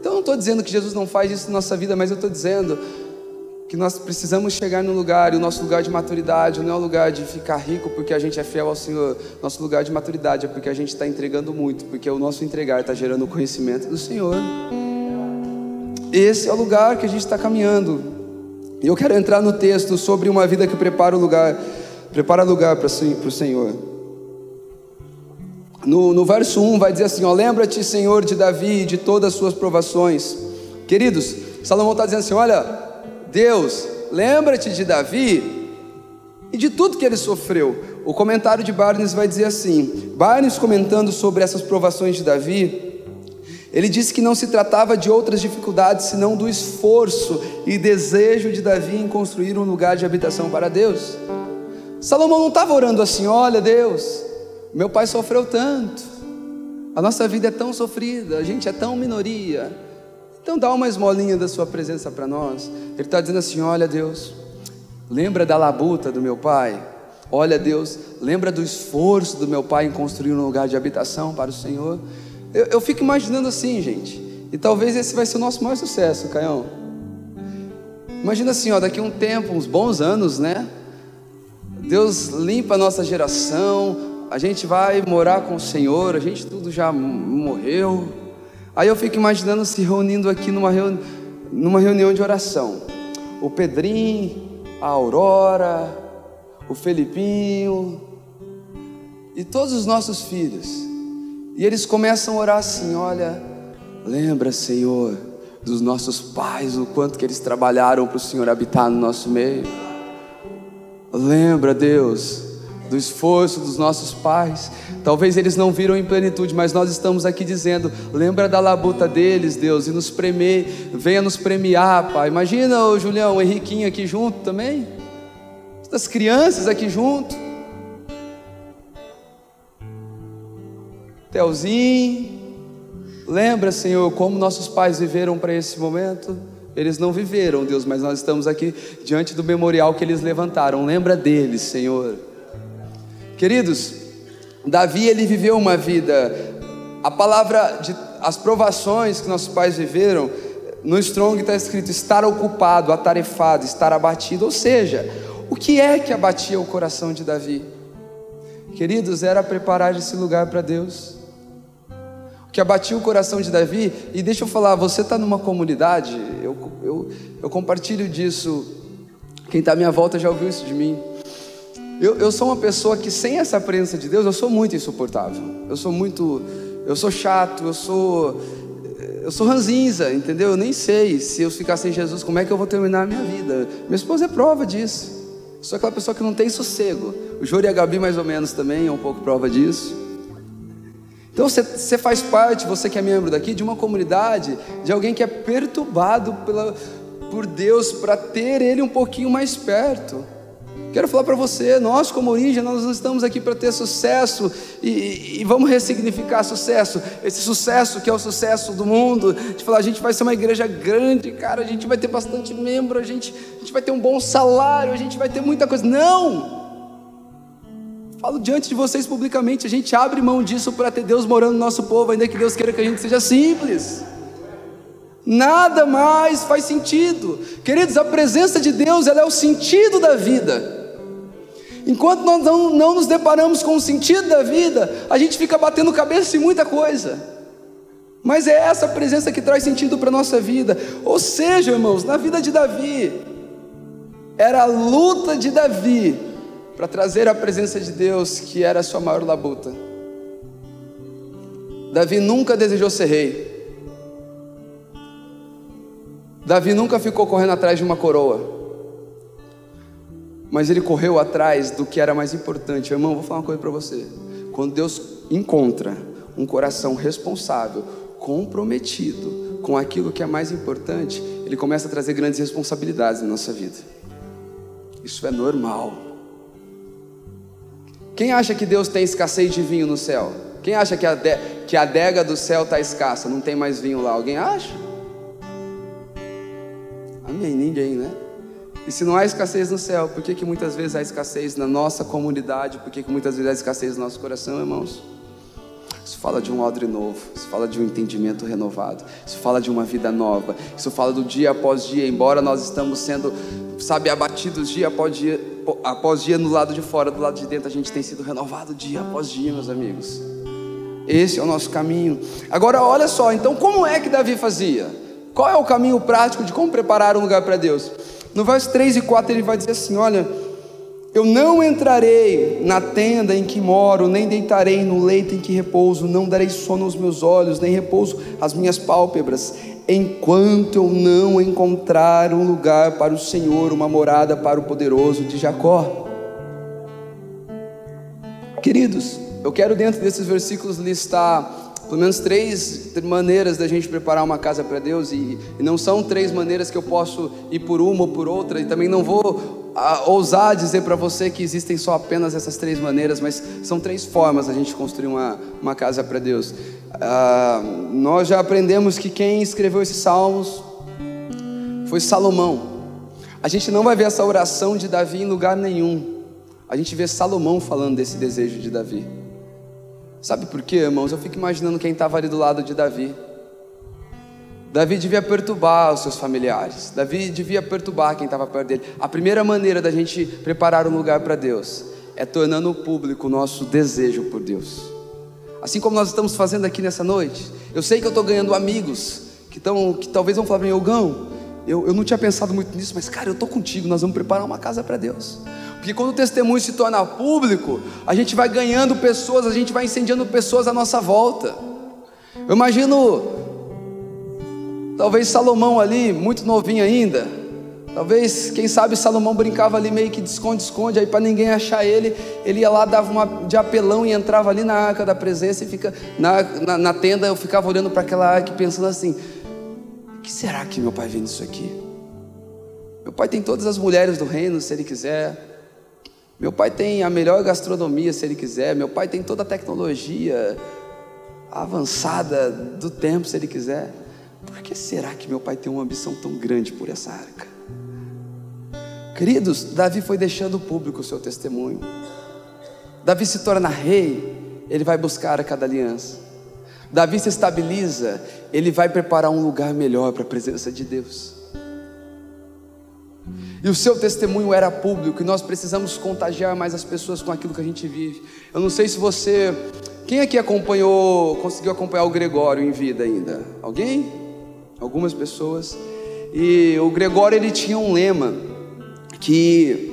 Então, não estou dizendo que Jesus não faz isso na nossa vida, mas eu estou dizendo que nós precisamos chegar no lugar, e o nosso lugar de maturidade não é o lugar de ficar rico porque a gente é fiel ao Senhor. Nosso lugar de maturidade é porque a gente está entregando muito, porque o nosso entregar está gerando o conhecimento do Senhor. Esse é o lugar que a gente está caminhando. E eu quero entrar no texto sobre uma vida que prepara o lugar, prepara lugar para o Senhor. No, no verso 1 vai dizer assim: ó, Lembra-te, Senhor, de Davi e de todas as suas provações. Queridos, Salomão está dizendo assim: Olha, Deus, lembra-te de Davi e de tudo que ele sofreu. O comentário de Barnes vai dizer assim: Barnes comentando sobre essas provações de Davi, ele disse que não se tratava de outras dificuldades senão do esforço e desejo de Davi em construir um lugar de habitação para Deus. Salomão não estava orando assim: olha, Deus, meu pai sofreu tanto, a nossa vida é tão sofrida, a gente é tão minoria. Então dá uma esmolinha da sua presença para nós. Ele está dizendo assim: olha Deus, lembra da labuta do meu pai. Olha Deus, lembra do esforço do meu pai em construir um lugar de habitação para o Senhor. Eu, eu fico imaginando assim, gente. E talvez esse vai ser o nosso maior sucesso, Caião. Imagina assim, ó, daqui a um tempo, uns bons anos, né? Deus limpa a nossa geração, a gente vai morar com o Senhor, a gente tudo já morreu. Aí eu fico imaginando se reunindo aqui numa, reuni numa reunião de oração. O Pedrinho, a Aurora, o Felipinho e todos os nossos filhos. E eles começam a orar assim: olha, lembra, Senhor, dos nossos pais, o quanto que eles trabalharam para o Senhor habitar no nosso meio. Lembra, Deus, do esforço dos nossos pais. Talvez eles não viram em plenitude, mas nós estamos aqui dizendo: lembra da labuta deles, Deus, e nos premer, venha nos premiar, Pai. Imagina o Julião, o Henriquinho aqui junto também, as crianças aqui junto, Telzinho. Lembra, Senhor, como nossos pais viveram para esse momento? Eles não viveram, Deus, mas nós estamos aqui diante do memorial que eles levantaram. Lembra deles, Senhor. Queridos, Davi ele viveu uma vida. A palavra de as provações que nossos pais viveram, no Strong está escrito estar ocupado, atarefado, estar abatido. Ou seja, o que é que abatia o coração de Davi? Queridos, era preparar esse lugar para Deus. Que abatia o coração de Davi, e deixa eu falar, você está numa comunidade, eu, eu, eu compartilho disso, quem está à minha volta já ouviu isso de mim. Eu, eu sou uma pessoa que sem essa presença de Deus, eu sou muito insuportável. Eu sou muito, eu sou chato, eu sou, eu sou ranzinza, entendeu? Eu nem sei se eu ficar sem Jesus, como é que eu vou terminar a minha vida. Minha esposa é prova disso. Eu sou aquela pessoa que não tem sossego. O Jori e a Gabi mais ou menos também é um pouco prova disso. Então você, você faz parte, você que é membro daqui, de uma comunidade, de alguém que é perturbado pela, por Deus para ter Ele um pouquinho mais perto. Quero falar para você, nós como origem, nós não estamos aqui para ter sucesso e, e, vamos ressignificar sucesso. Esse sucesso que é o sucesso do mundo, de falar, a gente vai ser uma igreja grande, cara, a gente vai ter bastante membro, a gente, a gente vai ter um bom salário, a gente vai ter muita coisa. Não! Falo diante de vocês publicamente, a gente abre mão disso para ter Deus morando no nosso povo, ainda que Deus queira que a gente seja simples. Nada mais faz sentido. Queridos, a presença de Deus ela é o sentido da vida. Enquanto nós não, não nos deparamos com o sentido da vida, a gente fica batendo cabeça em muita coisa. Mas é essa presença que traz sentido para a nossa vida. Ou seja, irmãos, na vida de Davi, era a luta de Davi para trazer a presença de Deus, que era a sua maior labuta. Davi nunca desejou ser rei. Davi nunca ficou correndo atrás de uma coroa mas ele correu atrás do que era mais importante. Irmão, vou falar uma coisa para você. Quando Deus encontra um coração responsável, comprometido com aquilo que é mais importante, ele começa a trazer grandes responsabilidades na nossa vida. Isso é normal. Quem acha que Deus tem escassez de vinho no céu? Quem acha que a, de, que a adega do céu está escassa? Não tem mais vinho lá? Alguém acha? Amém? Ninguém, né? E se não há escassez no céu, por que, que muitas vezes há escassez na nossa comunidade? Por que, que muitas vezes há escassez no nosso coração, irmãos? Isso fala de um odre novo, isso fala de um entendimento renovado, isso fala de uma vida nova, isso fala do dia após dia, embora nós estamos sendo, sabe, abatidos dia após dia, após dia no lado de fora, do lado de dentro, a gente tem sido renovado dia após dia, meus amigos. Esse é o nosso caminho. Agora, olha só, então como é que Davi fazia? Qual é o caminho prático de como preparar um lugar para Deus? No verso 3 e 4 ele vai dizer assim: Olha, eu não entrarei na tenda em que moro, nem deitarei no leito em que repouso, não darei sono aos meus olhos, nem repouso às minhas pálpebras, enquanto eu não encontrar um lugar para o Senhor, uma morada para o poderoso de Jacó. Queridos, eu quero dentro desses versículos listar pelo menos três maneiras da gente preparar uma casa para Deus, e, e, não são três maneiras que eu posso ir por uma ou por outra, e também não vou a, ousar dizer para você que existem só apenas essas três maneiras, mas são três formas da gente construir uma, uma casa para Deus. Ah, nós já aprendemos que quem escreveu esses salmos foi Salomão. A gente não vai ver essa oração de Davi em lugar nenhum. A gente vê Salomão falando desse desejo de Davi. Sabe por quê, irmãos? Eu fico imaginando quem estava ali do lado de Davi. Davi devia perturbar os seus familiares. Davi devia perturbar quem estava perto dele. A primeira maneira da gente preparar um lugar para Deus é tornando público o nosso desejo por Deus. Assim como nós estamos fazendo aqui nessa noite. Eu sei que eu estou ganhando amigos que, tão, que talvez vão falar para mim, Ogão, eu, eu não tinha pensado muito nisso, mas cara, eu estou contigo, nós vamos preparar uma casa para Deus. Porque quando o testemunho se torna público, a gente vai ganhando pessoas, a gente vai incendiando pessoas à nossa volta. Eu imagino, talvez Salomão ali, muito novinho ainda, talvez, quem sabe Salomão brincava ali meio que de esconde-esconde, aí para ninguém achar ele, ele ia lá, dava uma de apelão e entrava ali na arca da presença e fica na, na, na tenda, eu ficava olhando para aquela arca e pensando assim: que será que meu pai vê nisso aqui? Meu pai tem todas as mulheres do reino, se ele quiser. Meu pai tem a melhor gastronomia, se ele quiser. Meu pai tem toda a tecnologia avançada do tempo, se ele quiser. Por que será que meu pai tem uma ambição tão grande por essa arca? Queridos, Davi foi deixando público o seu testemunho. Davi se torna rei, ele vai buscar a cada aliança. Davi se estabiliza, ele vai preparar um lugar melhor para a presença de Deus. E o seu testemunho era público, e nós precisamos contagiar mais as pessoas com aquilo que a gente vive. Eu não sei se você. Quem aqui acompanhou, conseguiu acompanhar o Gregório em vida ainda? Alguém? Algumas pessoas. E o Gregório ele tinha um lema que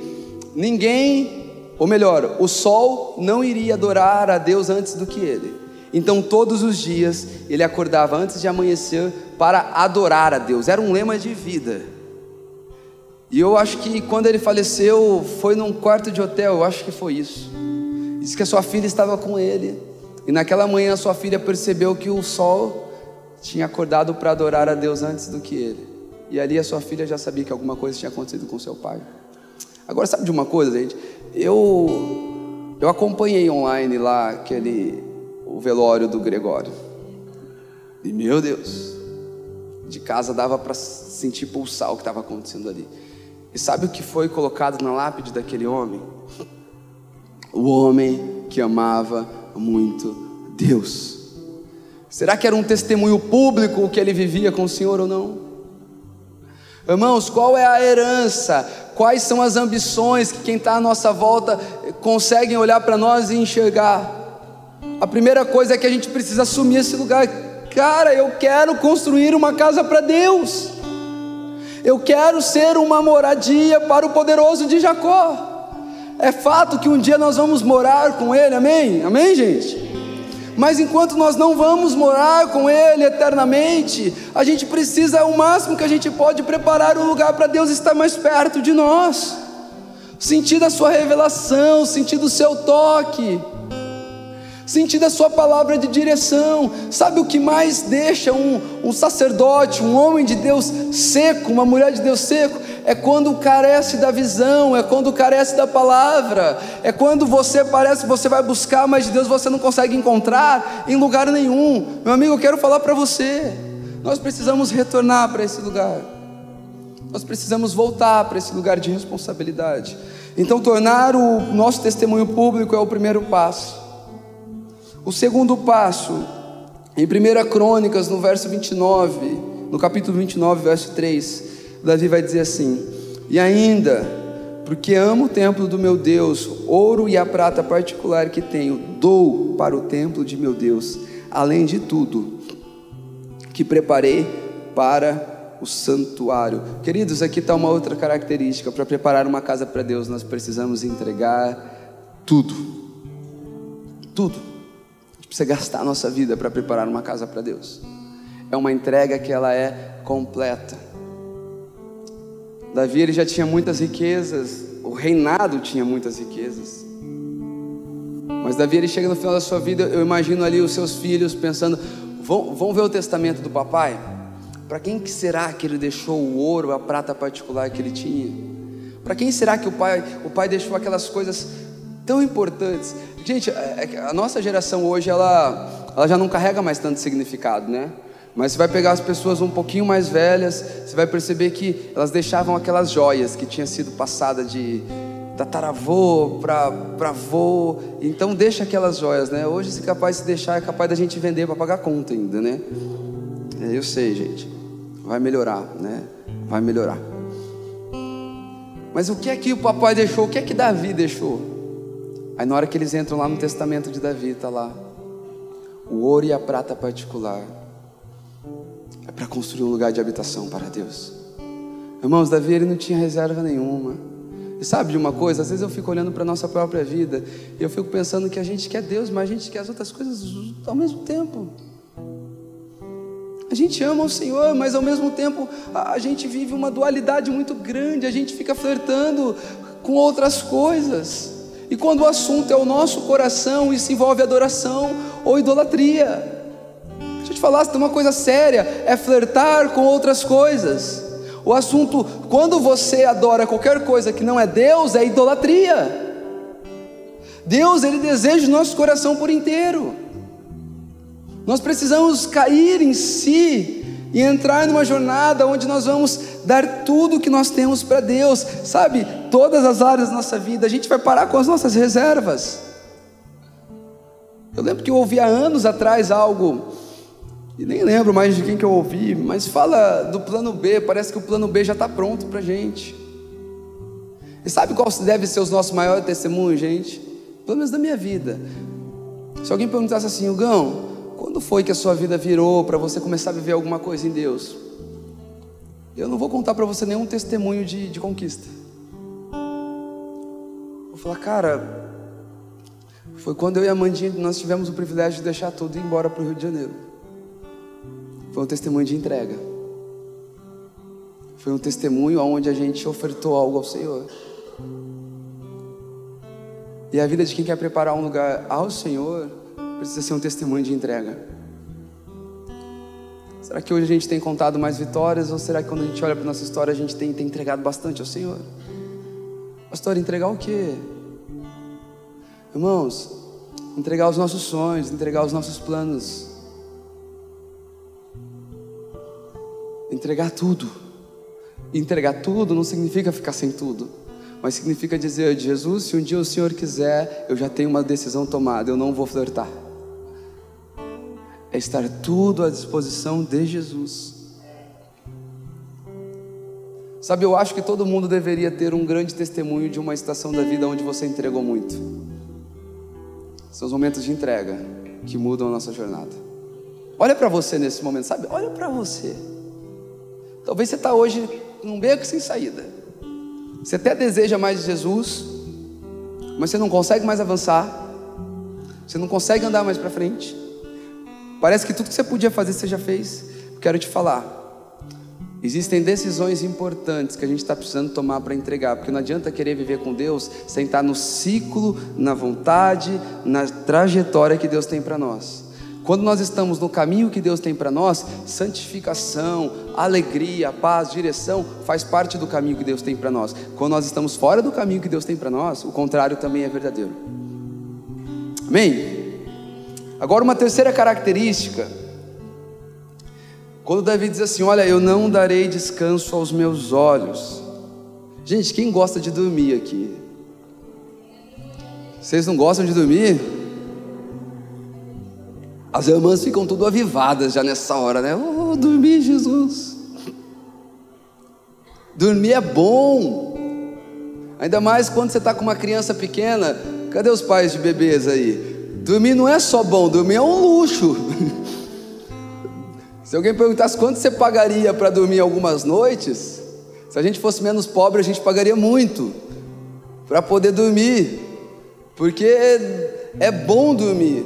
ninguém, ou melhor, o sol não iria adorar a Deus antes do que ele. Então, todos os dias, ele acordava antes de amanhecer para adorar a Deus. Era um lema de vida. E eu acho que quando ele faleceu, foi num quarto de hotel, eu acho que foi isso. Diz que a sua filha estava com ele. E naquela manhã, a sua filha percebeu que o sol tinha acordado para adorar a Deus antes do que ele. E ali a sua filha já sabia que alguma coisa tinha acontecido com seu pai. Agora, sabe de uma coisa, gente? Eu, eu acompanhei online lá aquele o velório do Gregório. E meu Deus, de casa dava para sentir pulsar o que estava acontecendo ali. E sabe o que foi colocado na lápide daquele homem? O homem que amava muito Deus. Será que era um testemunho público o que ele vivia com o Senhor ou não? Irmãos, qual é a herança? Quais são as ambições que quem está à nossa volta conseguem olhar para nós e enxergar? A primeira coisa é que a gente precisa assumir esse lugar. Cara, eu quero construir uma casa para Deus. Eu quero ser uma moradia para o poderoso de Jacó. É fato que um dia nós vamos morar com Ele, amém? Amém, gente? Mas enquanto nós não vamos morar com Ele eternamente, a gente precisa, o máximo que a gente pode, preparar o lugar para Deus estar mais perto de nós, sentir a Sua revelação, sentir o Seu toque sentir a sua palavra de direção. Sabe o que mais deixa um, um sacerdote, um homem de Deus seco, uma mulher de Deus seco? É quando carece da visão, é quando carece da palavra, é quando você parece que você vai buscar, mas de Deus você não consegue encontrar em lugar nenhum. Meu amigo, eu quero falar para você, nós precisamos retornar para esse lugar. Nós precisamos voltar para esse lugar de responsabilidade. Então, tornar o nosso testemunho público é o primeiro passo. O segundo passo, em 1 Crônicas, no verso 29, no capítulo 29, verso 3, Davi vai dizer assim: E ainda, porque amo o templo do meu Deus, ouro e a prata particular que tenho, dou para o templo de meu Deus, além de tudo que preparei para o santuário. Queridos, aqui está uma outra característica: para preparar uma casa para Deus, nós precisamos entregar tudo. Tudo precisa gastar a nossa vida para preparar uma casa para Deus. É uma entrega que ela é completa. Davi ele já tinha muitas riquezas, o reinado tinha muitas riquezas. Mas Davi ele chega no final da sua vida, eu imagino ali os seus filhos pensando, vão, vão ver o testamento do papai? Para quem que será que ele deixou o ouro, a prata particular que ele tinha? Para quem será que o pai, o pai deixou aquelas coisas tão importantes? Gente, é, é a nossa geração hoje ela, ela já não carrega mais tanto significado, né? Mas você vai pegar as pessoas um pouquinho mais velhas, você vai perceber que elas deixavam aquelas joias que tinha sido passada de tataravô para avô. Então deixa aquelas joias, né? Hoje se capaz de deixar é capaz da gente vender para pagar conta ainda, né? É, eu sei, gente. Vai melhorar, né? Vai melhorar. Mas o que é que o papai deixou? O que é que Davi deixou? Aí na hora que eles entram lá no testamento de Davi, está lá o ouro e a prata particular é para construir um lugar de habitação para Deus. Irmãos, Davi ele não tinha reserva nenhuma. E sabe de uma coisa? Às vezes eu fico olhando para a nossa própria vida e eu fico pensando que a gente quer Deus, mas a gente quer as outras coisas ao mesmo tempo. A gente ama o Senhor, mas ao mesmo tempo a gente vive uma dualidade muito grande, a gente fica flertando com outras coisas. E quando o assunto é o nosso coração, isso envolve adoração ou idolatria te falasse de uma coisa séria, é flertar com outras coisas. O assunto, quando você adora qualquer coisa que não é Deus, é idolatria. Deus, Ele deseja o nosso coração por inteiro. Nós precisamos cair em si e entrar numa jornada onde nós vamos dar tudo o que nós temos para Deus, sabe? Todas as áreas da nossa vida, a gente vai parar com as nossas reservas. Eu lembro que eu ouvi há anos atrás algo e nem lembro mais de quem que eu ouvi, mas fala do plano B, parece que o plano B já está pronto para a gente. E sabe qual deve ser os nossos maiores testemunhos, gente? Pelo menos da minha vida. Se alguém perguntasse assim, Hugão, quando foi que a sua vida virou para você começar a viver alguma coisa em Deus? Eu não vou contar para você nenhum testemunho de, de conquista. Vou falar, cara, foi quando eu e a Mandinha nós tivemos o privilégio de deixar tudo e ir embora para o Rio de Janeiro. Foi um testemunho de entrega. Foi um testemunho onde a gente ofertou algo ao Senhor. E a vida de quem quer preparar um lugar ao Senhor precisa ser um testemunho de entrega. Será que hoje a gente tem contado mais vitórias ou será que quando a gente olha para nossa história a gente tem, tem entregado bastante ao Senhor? Pastor, entregar o quê? Irmãos, entregar os nossos sonhos, entregar os nossos planos, entregar tudo. entregar tudo não significa ficar sem tudo, mas significa dizer: Jesus, se um dia o Senhor quiser, eu já tenho uma decisão tomada, eu não vou flertar. É estar tudo à disposição de Jesus. Sabe, eu acho que todo mundo deveria ter um grande testemunho de uma estação da vida onde você entregou muito. São os momentos de entrega que mudam a nossa jornada. Olha para você nesse momento, sabe? Olha para você. Talvez você está hoje num beco sem saída. Você até deseja mais de Jesus, mas você não consegue mais avançar. Você não consegue andar mais para frente. Parece que tudo que você podia fazer você já fez. Quero te falar. Existem decisões importantes que a gente está precisando tomar para entregar, porque não adianta querer viver com Deus sem estar no ciclo, na vontade, na trajetória que Deus tem para nós. Quando nós estamos no caminho que Deus tem para nós, santificação, alegria, paz, direção, faz parte do caminho que Deus tem para nós. Quando nós estamos fora do caminho que Deus tem para nós, o contrário também é verdadeiro. Amém? Agora, uma terceira característica. Quando Davi diz assim: Olha, eu não darei descanso aos meus olhos. Gente, quem gosta de dormir aqui? Vocês não gostam de dormir? As irmãs ficam tudo avivadas já nessa hora, né? Oh, dormir, Jesus. Dormir é bom. Ainda mais quando você está com uma criança pequena. Cadê os pais de bebês aí? Dormir não é só bom, dormir é um luxo. Se alguém perguntasse quanto você pagaria para dormir algumas noites, se a gente fosse menos pobre, a gente pagaria muito para poder dormir, porque é bom dormir.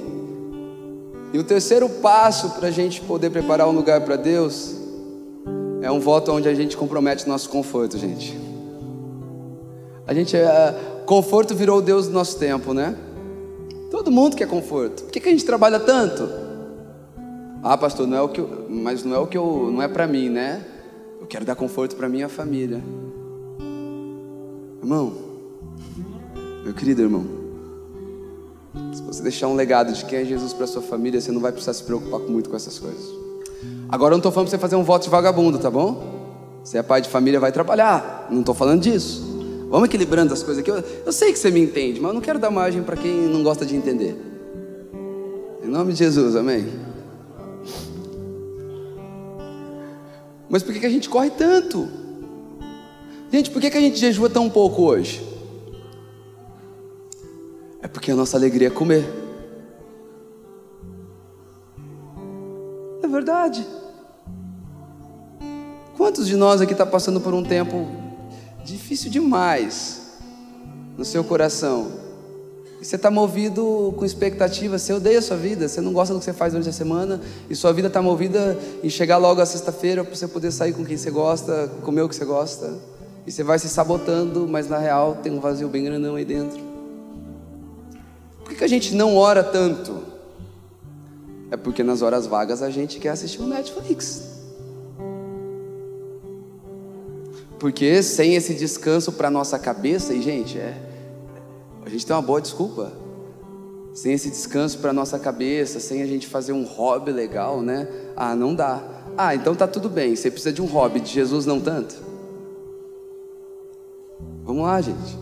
E o terceiro passo para a gente poder preparar um lugar para Deus é um voto onde a gente compromete nosso conforto, gente. A gente é, conforto virou o Deus do nosso tempo, né? Todo mundo quer conforto. Por que, que a gente trabalha tanto? Ah, pastor, não é o que eu, mas não é o que eu, não é para mim, né? Eu quero dar conforto para minha família. Irmão, meu querido irmão, se você deixar um legado de quem é Jesus para sua família, você não vai precisar se preocupar muito com essas coisas. Agora eu não estou falando para você fazer um voto de vagabundo, tá bom? Se é pai de família, vai trabalhar. Não estou falando disso. Vamos equilibrando as coisas aqui. Eu, eu sei que você me entende, mas eu não quero dar margem para quem não gosta de entender. Em nome de Jesus, amém. Mas por que, que a gente corre tanto? Gente, por que, que a gente jejua tão pouco hoje? É porque a nossa alegria é comer. É verdade. Quantos de nós aqui está passando por um tempo difícil demais no seu coração? E você está movido com expectativa, você odeia a sua vida, você não gosta do que você faz durante a semana, e sua vida está movida em chegar logo à sexta-feira para você poder sair com quem você gosta, comer o que você gosta, e você vai se sabotando, mas na real tem um vazio bem grandão aí dentro. Por que, que a gente não ora tanto? É porque nas horas vagas a gente quer assistir o Netflix. Porque sem esse descanso para nossa cabeça, e gente, é, a gente tem uma boa desculpa. Sem esse descanso para nossa cabeça, sem a gente fazer um hobby legal, né? Ah, não dá. Ah, então tá tudo bem. Você precisa de um hobby, de Jesus não tanto. Vamos lá, gente.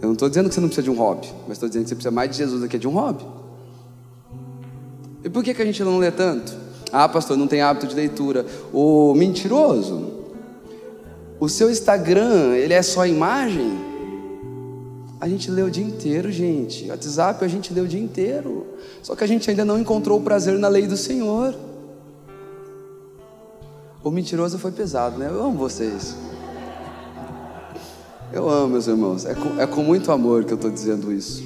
Eu não estou dizendo que você não precisa de um hobby, mas estou dizendo que você precisa mais de Jesus do que de um hobby. E por que, que a gente não lê tanto? Ah, pastor, não tem hábito de leitura. O mentiroso, o seu Instagram, ele é só imagem? A gente lê o dia inteiro, gente. WhatsApp a gente lê o dia inteiro. Só que a gente ainda não encontrou o prazer na lei do Senhor. O mentiroso foi pesado, né? Eu amo vocês. Eu amo, meus irmãos. É com, é com muito amor que eu estou dizendo isso.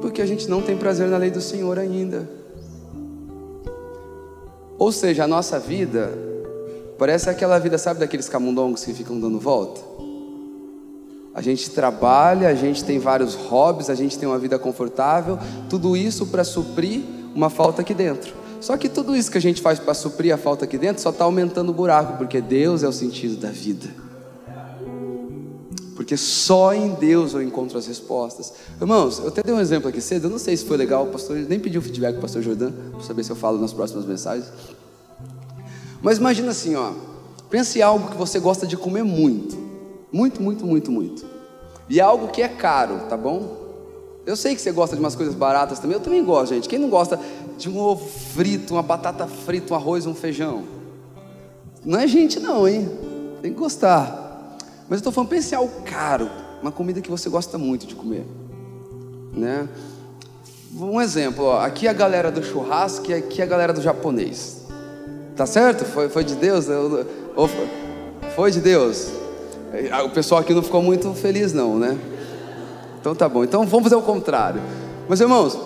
Porque a gente não tem prazer na lei do Senhor ainda. Ou seja, a nossa vida parece aquela vida, sabe, daqueles camundongos que ficam dando volta? A gente trabalha, a gente tem vários hobbies, a gente tem uma vida confortável, tudo isso para suprir uma falta aqui dentro. Só que tudo isso que a gente faz para suprir a falta aqui dentro só está aumentando o buraco, porque Deus é o sentido da vida. Porque só em Deus eu encontro as respostas. Irmãos, eu até dei um exemplo aqui cedo, eu não sei se foi legal, o pastor nem pediu feedback para o pastor Jordão, para saber se eu falo nas próximas mensagens. Mas imagina assim, ó. Pense em algo que você gosta de comer muito. Muito, muito, muito, muito. E algo que é caro, tá bom? Eu sei que você gosta de umas coisas baratas também. Eu também gosto, gente. Quem não gosta de um ovo frito, uma batata frita, um arroz, um feijão? Não é gente, não, hein? Tem que gostar. Mas eu estou falando, pense algo caro, uma comida que você gosta muito de comer, né? Um exemplo, ó, aqui a galera do churrasco e aqui a galera do japonês. Tá certo? Foi, foi de Deus? Ou foi de Deus? O pessoal aqui não ficou muito feliz, não, né? Então tá bom. Então vamos fazer o contrário. Mas irmãos,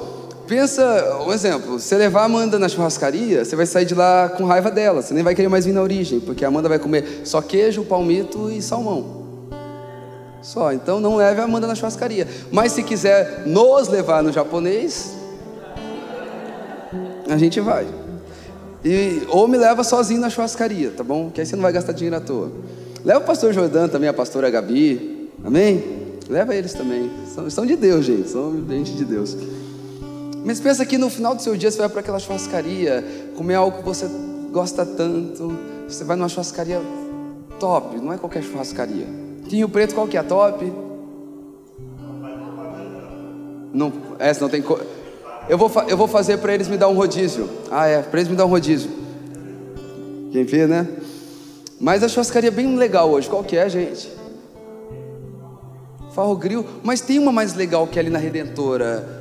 pensa, um exemplo, você levar a Amanda na churrascaria, você vai sair de lá com raiva dela, você nem vai querer mais vir na origem, porque a Amanda vai comer só queijo, palmito e salmão. Só, então não leve a Amanda na churrascaria. Mas se quiser nos levar no japonês, a gente vai. E, ou me leva sozinho na churrascaria, tá bom? Que aí você não vai gastar dinheiro à toa. Leva o pastor Jordão também, a pastora Gabi. Amém? Leva eles também. São, são de Deus, gente. São gente de Deus. Mas pensa que no final do seu dia você vai para aquela churrascaria, comer algo que você gosta tanto. Você vai numa churrascaria top, não é qualquer churrascaria. Tinho Preto, qual que é top? Não, essa não tem. Co... Eu vou, eu vou fazer para eles me dar um rodízio. Ah, é, para eles me dar um rodízio. Quem vê, né? Mas a churrascaria é bem legal hoje. Qual que é, gente? Farro Grill. Mas tem uma mais legal que é ali na Redentora.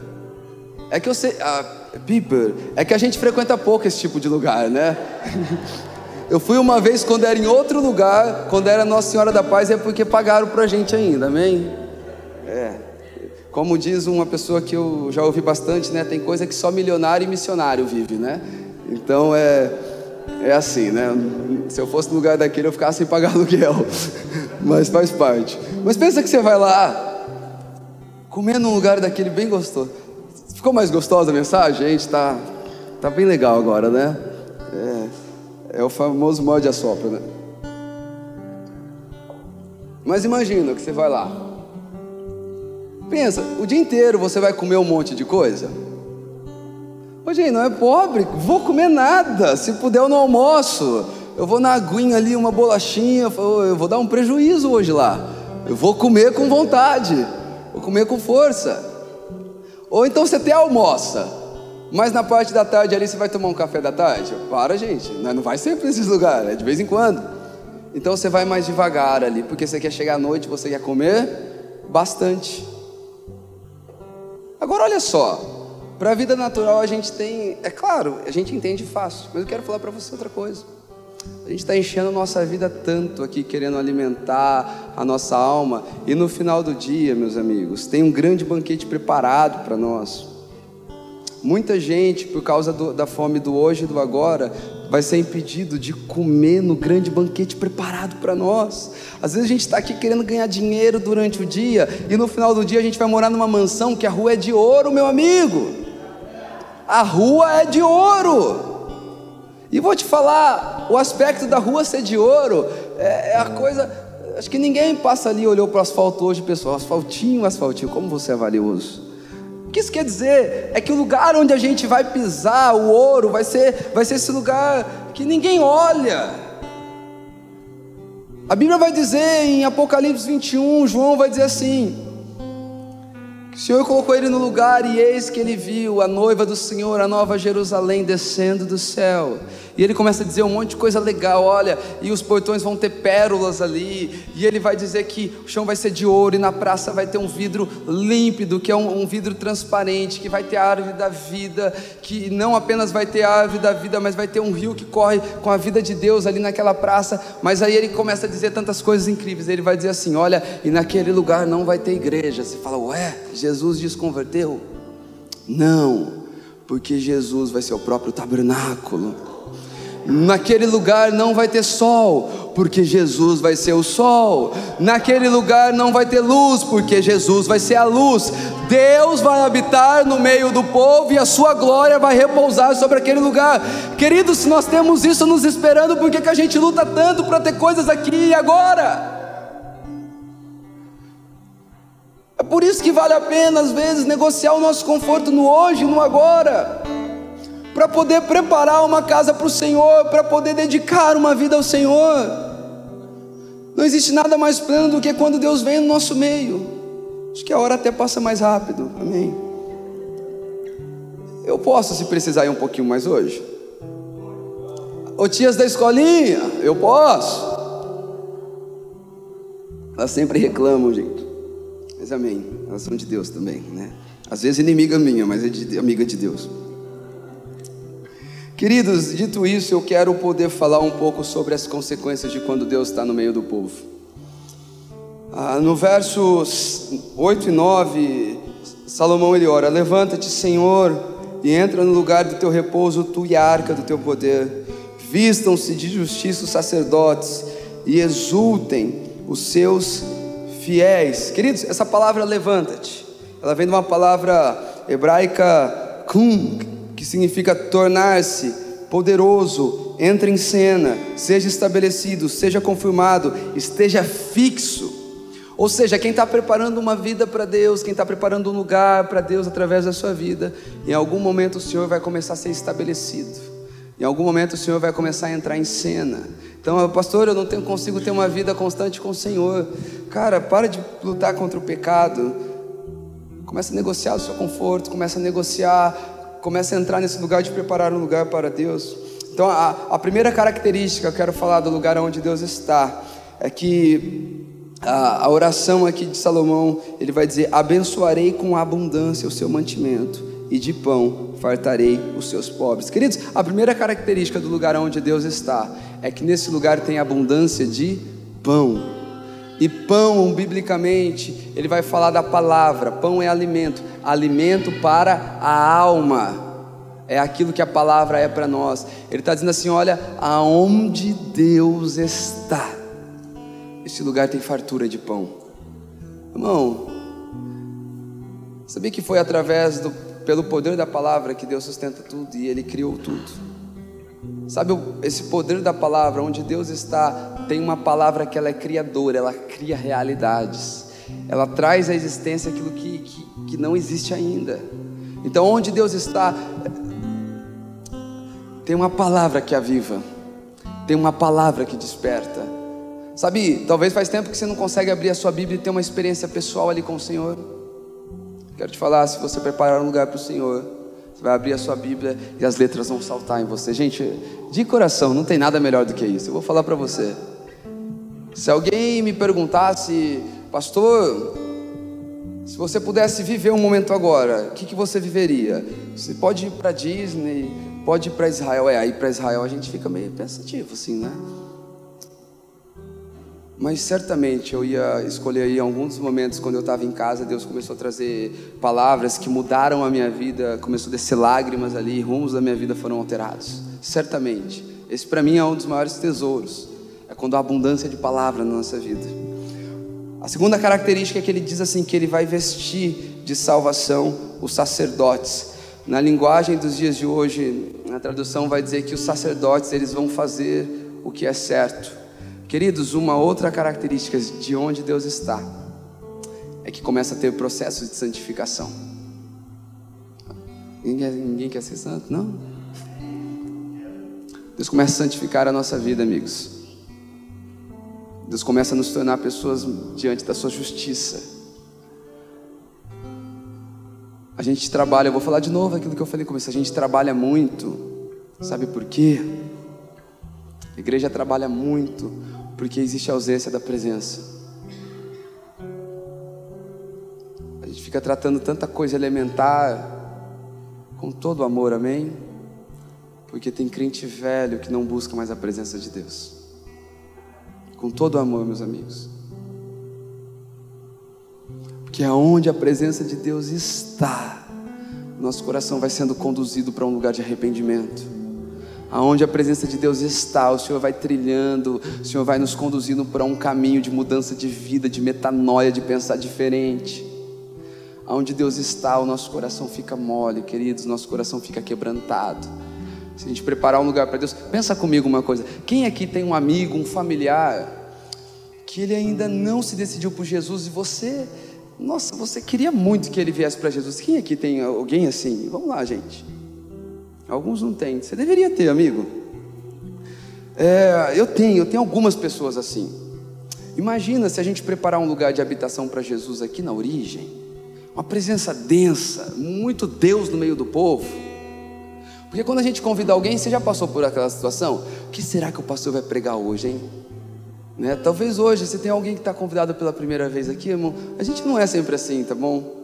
É que eu sei. Ah, Piper. É que a gente frequenta pouco esse tipo de lugar, né? Eu fui uma vez quando era em outro lugar, quando era Nossa Senhora da Paz, é porque pagaram pra gente ainda, amém? É. Como diz uma pessoa que eu já ouvi bastante, né? Tem coisa que só milionário e missionário vive, né? Então é. É assim, né? Se eu fosse no lugar daquele, eu ficasse sem pagar aluguel. Mas faz parte. Mas pensa que você vai lá, Comer num lugar daquele bem gostoso. Ficou mais gostosa a mensagem? Gente, tá, tá bem legal agora, né? É, é o famoso molde a sopra, né? Mas imagina que você vai lá. Pensa, o dia inteiro você vai comer um monte de coisa? Gente, não é pobre, vou comer nada. Se puder, eu não almoço. Eu vou na aguinha ali, uma bolachinha. Eu vou dar um prejuízo hoje lá. Eu vou comer com vontade. Vou comer com força. Ou então você até almoça. Mas na parte da tarde ali você vai tomar um café da tarde? Para, gente. Não vai sempre nesses lugares, é de vez em quando. Então você vai mais devagar ali, porque você quer chegar à noite, você quer comer bastante. Agora olha só, para a vida natural a gente tem, é claro, a gente entende fácil, mas eu quero falar para você outra coisa. A gente está enchendo a nossa vida tanto aqui, querendo alimentar a nossa alma, e no final do dia, meus amigos, tem um grande banquete preparado para nós. Muita gente, por causa do, da fome do hoje e do agora, vai ser impedido de comer no grande banquete preparado para nós. Às vezes a gente está aqui querendo ganhar dinheiro durante o dia e no final do dia a gente vai morar numa mansão que a rua é de ouro, meu amigo. A rua é de ouro. E vou te falar, o aspecto da rua ser de ouro é, é a coisa. Acho que ninguém passa ali e olhou para o asfalto hoje, pessoal. Asfaltinho, asfaltinho, como você é valioso. O que isso quer dizer? É que o lugar onde a gente vai pisar, o ouro, vai ser, vai ser esse lugar que ninguém olha. A Bíblia vai dizer em Apocalipse 21, João vai dizer assim: o Senhor colocou ele no lugar e eis que ele viu a noiva do Senhor, a nova Jerusalém, descendo do céu. E ele começa a dizer um monte de coisa legal, olha, e os portões vão ter pérolas ali, e ele vai dizer que o chão vai ser de ouro, e na praça vai ter um vidro límpido, que é um, um vidro transparente, que vai ter a árvore da vida, que não apenas vai ter a árvore da vida, mas vai ter um rio que corre com a vida de Deus ali naquela praça. Mas aí ele começa a dizer tantas coisas incríveis, ele vai dizer assim: olha, e naquele lugar não vai ter igreja. Você fala, ué, Jesus desconverteu? Não, porque Jesus vai ser o próprio tabernáculo. Naquele lugar não vai ter sol, porque Jesus vai ser o sol. Naquele lugar não vai ter luz, porque Jesus vai ser a luz. Deus vai habitar no meio do povo e a sua glória vai repousar sobre aquele lugar. Queridos, se nós temos isso nos esperando, por que, que a gente luta tanto para ter coisas aqui e agora? É por isso que vale a pena, às vezes, negociar o nosso conforto no hoje, no agora para poder preparar uma casa para o Senhor, para poder dedicar uma vida ao Senhor. Não existe nada mais pleno do que quando Deus vem no nosso meio. Acho que a hora até passa mais rápido. Amém. Eu posso, se precisar, ir um pouquinho mais hoje. Ô tias da escolinha, eu posso. Elas sempre reclamam, gente. Mas amém. Elas são de Deus também, né? Às vezes inimiga minha, mas é de, amiga de Deus. Queridos, dito isso, eu quero poder falar um pouco sobre as consequências de quando Deus está no meio do povo. Ah, no versos 8 e 9, Salomão ele ora: Levanta-te, Senhor, e entra no lugar do teu repouso, tu e a arca do teu poder. Vistam-se de justiça os sacerdotes e exultem os seus fiéis. Queridos, essa palavra levanta-te, ela vem de uma palavra hebraica kum, que significa tornar-se poderoso, entre em cena, seja estabelecido, seja confirmado, esteja fixo. Ou seja, quem está preparando uma vida para Deus, quem está preparando um lugar para Deus através da sua vida, em algum momento o Senhor vai começar a ser estabelecido. Em algum momento o Senhor vai começar a entrar em cena. Então, pastor, eu não tenho, consigo ter uma vida constante com o Senhor. Cara, para de lutar contra o pecado. Começa a negociar o seu conforto, começa a negociar começa a entrar nesse lugar de preparar um lugar para Deus. Então, a, a primeira característica que eu quero falar do lugar onde Deus está é que a, a oração aqui de Salomão, ele vai dizer: abençoarei com abundância o seu mantimento, e de pão fartarei os seus pobres. Queridos, a primeira característica do lugar onde Deus está é que nesse lugar tem abundância de pão. E pão, biblicamente, ele vai falar da palavra. Pão é alimento, alimento para a alma. É aquilo que a palavra é para nós. Ele está dizendo assim: olha, aonde Deus está, esse lugar tem fartura de pão. Irmão, Sabia que foi através do, pelo poder da palavra que Deus sustenta tudo e Ele criou tudo. Sabe esse poder da palavra, onde Deus está, tem uma palavra que ela é criadora, ela cria realidades, ela traz à existência aquilo que, que, que não existe ainda. Então, onde Deus está, tem uma palavra que aviva, tem uma palavra que desperta. Sabe, talvez faz tempo que você não consegue abrir a sua Bíblia e ter uma experiência pessoal ali com o Senhor. Quero te falar, se você preparar um lugar para o Senhor, você vai abrir a sua Bíblia e as letras vão saltar em você. Gente, de coração, não tem nada melhor do que isso. Eu vou falar para você. Se alguém me perguntasse, pastor, se você pudesse viver um momento agora, o que, que você viveria? Você pode ir para Disney, pode ir para Israel. É, aí para Israel a gente fica meio pensativo, assim, né? Mas certamente eu ia escolher aí alguns momentos quando eu estava em casa, Deus começou a trazer palavras que mudaram a minha vida, começou a descer lágrimas ali, rumos da minha vida foram alterados. Certamente. Esse para mim é um dos maiores tesouros. É quando há abundância de palavra na nossa vida. A segunda característica é que ele diz assim que ele vai vestir de salvação os sacerdotes. Na linguagem dos dias de hoje, na tradução vai dizer que os sacerdotes eles vão fazer o que é certo. Queridos, uma outra característica de onde Deus está é que começa a ter processos de santificação. Ninguém quer ser santo? Não? Deus começa a santificar a nossa vida, amigos. Deus começa a nos tornar pessoas diante da sua justiça. A gente trabalha, eu vou falar de novo aquilo que eu falei no começo, a gente trabalha muito. Sabe por quê? A igreja trabalha muito porque existe ausência da presença. A gente fica tratando tanta coisa elementar com todo amor, amém? Porque tem crente velho que não busca mais a presença de Deus. Com todo amor, meus amigos. Porque aonde a presença de Deus está, nosso coração vai sendo conduzido para um lugar de arrependimento aonde a presença de Deus está, o Senhor vai trilhando, o Senhor vai nos conduzindo para um caminho de mudança de vida, de metanoia, de pensar diferente. Aonde Deus está, o nosso coração fica mole, queridos, nosso coração fica quebrantado. Se a gente preparar um lugar para Deus, pensa comigo uma coisa: quem aqui tem um amigo, um familiar, que ele ainda não se decidiu por Jesus e você, nossa, você queria muito que ele viesse para Jesus? Quem aqui tem alguém assim? Vamos lá, gente. Alguns não têm. Você deveria ter, amigo. É, eu tenho, eu tenho algumas pessoas assim. Imagina se a gente preparar um lugar de habitação para Jesus aqui na origem, uma presença densa, muito Deus no meio do povo. Porque quando a gente convida alguém, você já passou por aquela situação? O que será que o pastor vai pregar hoje, hein? Né? Talvez hoje você tenha alguém que está convidado pela primeira vez aqui, irmão. A gente não é sempre assim, tá bom?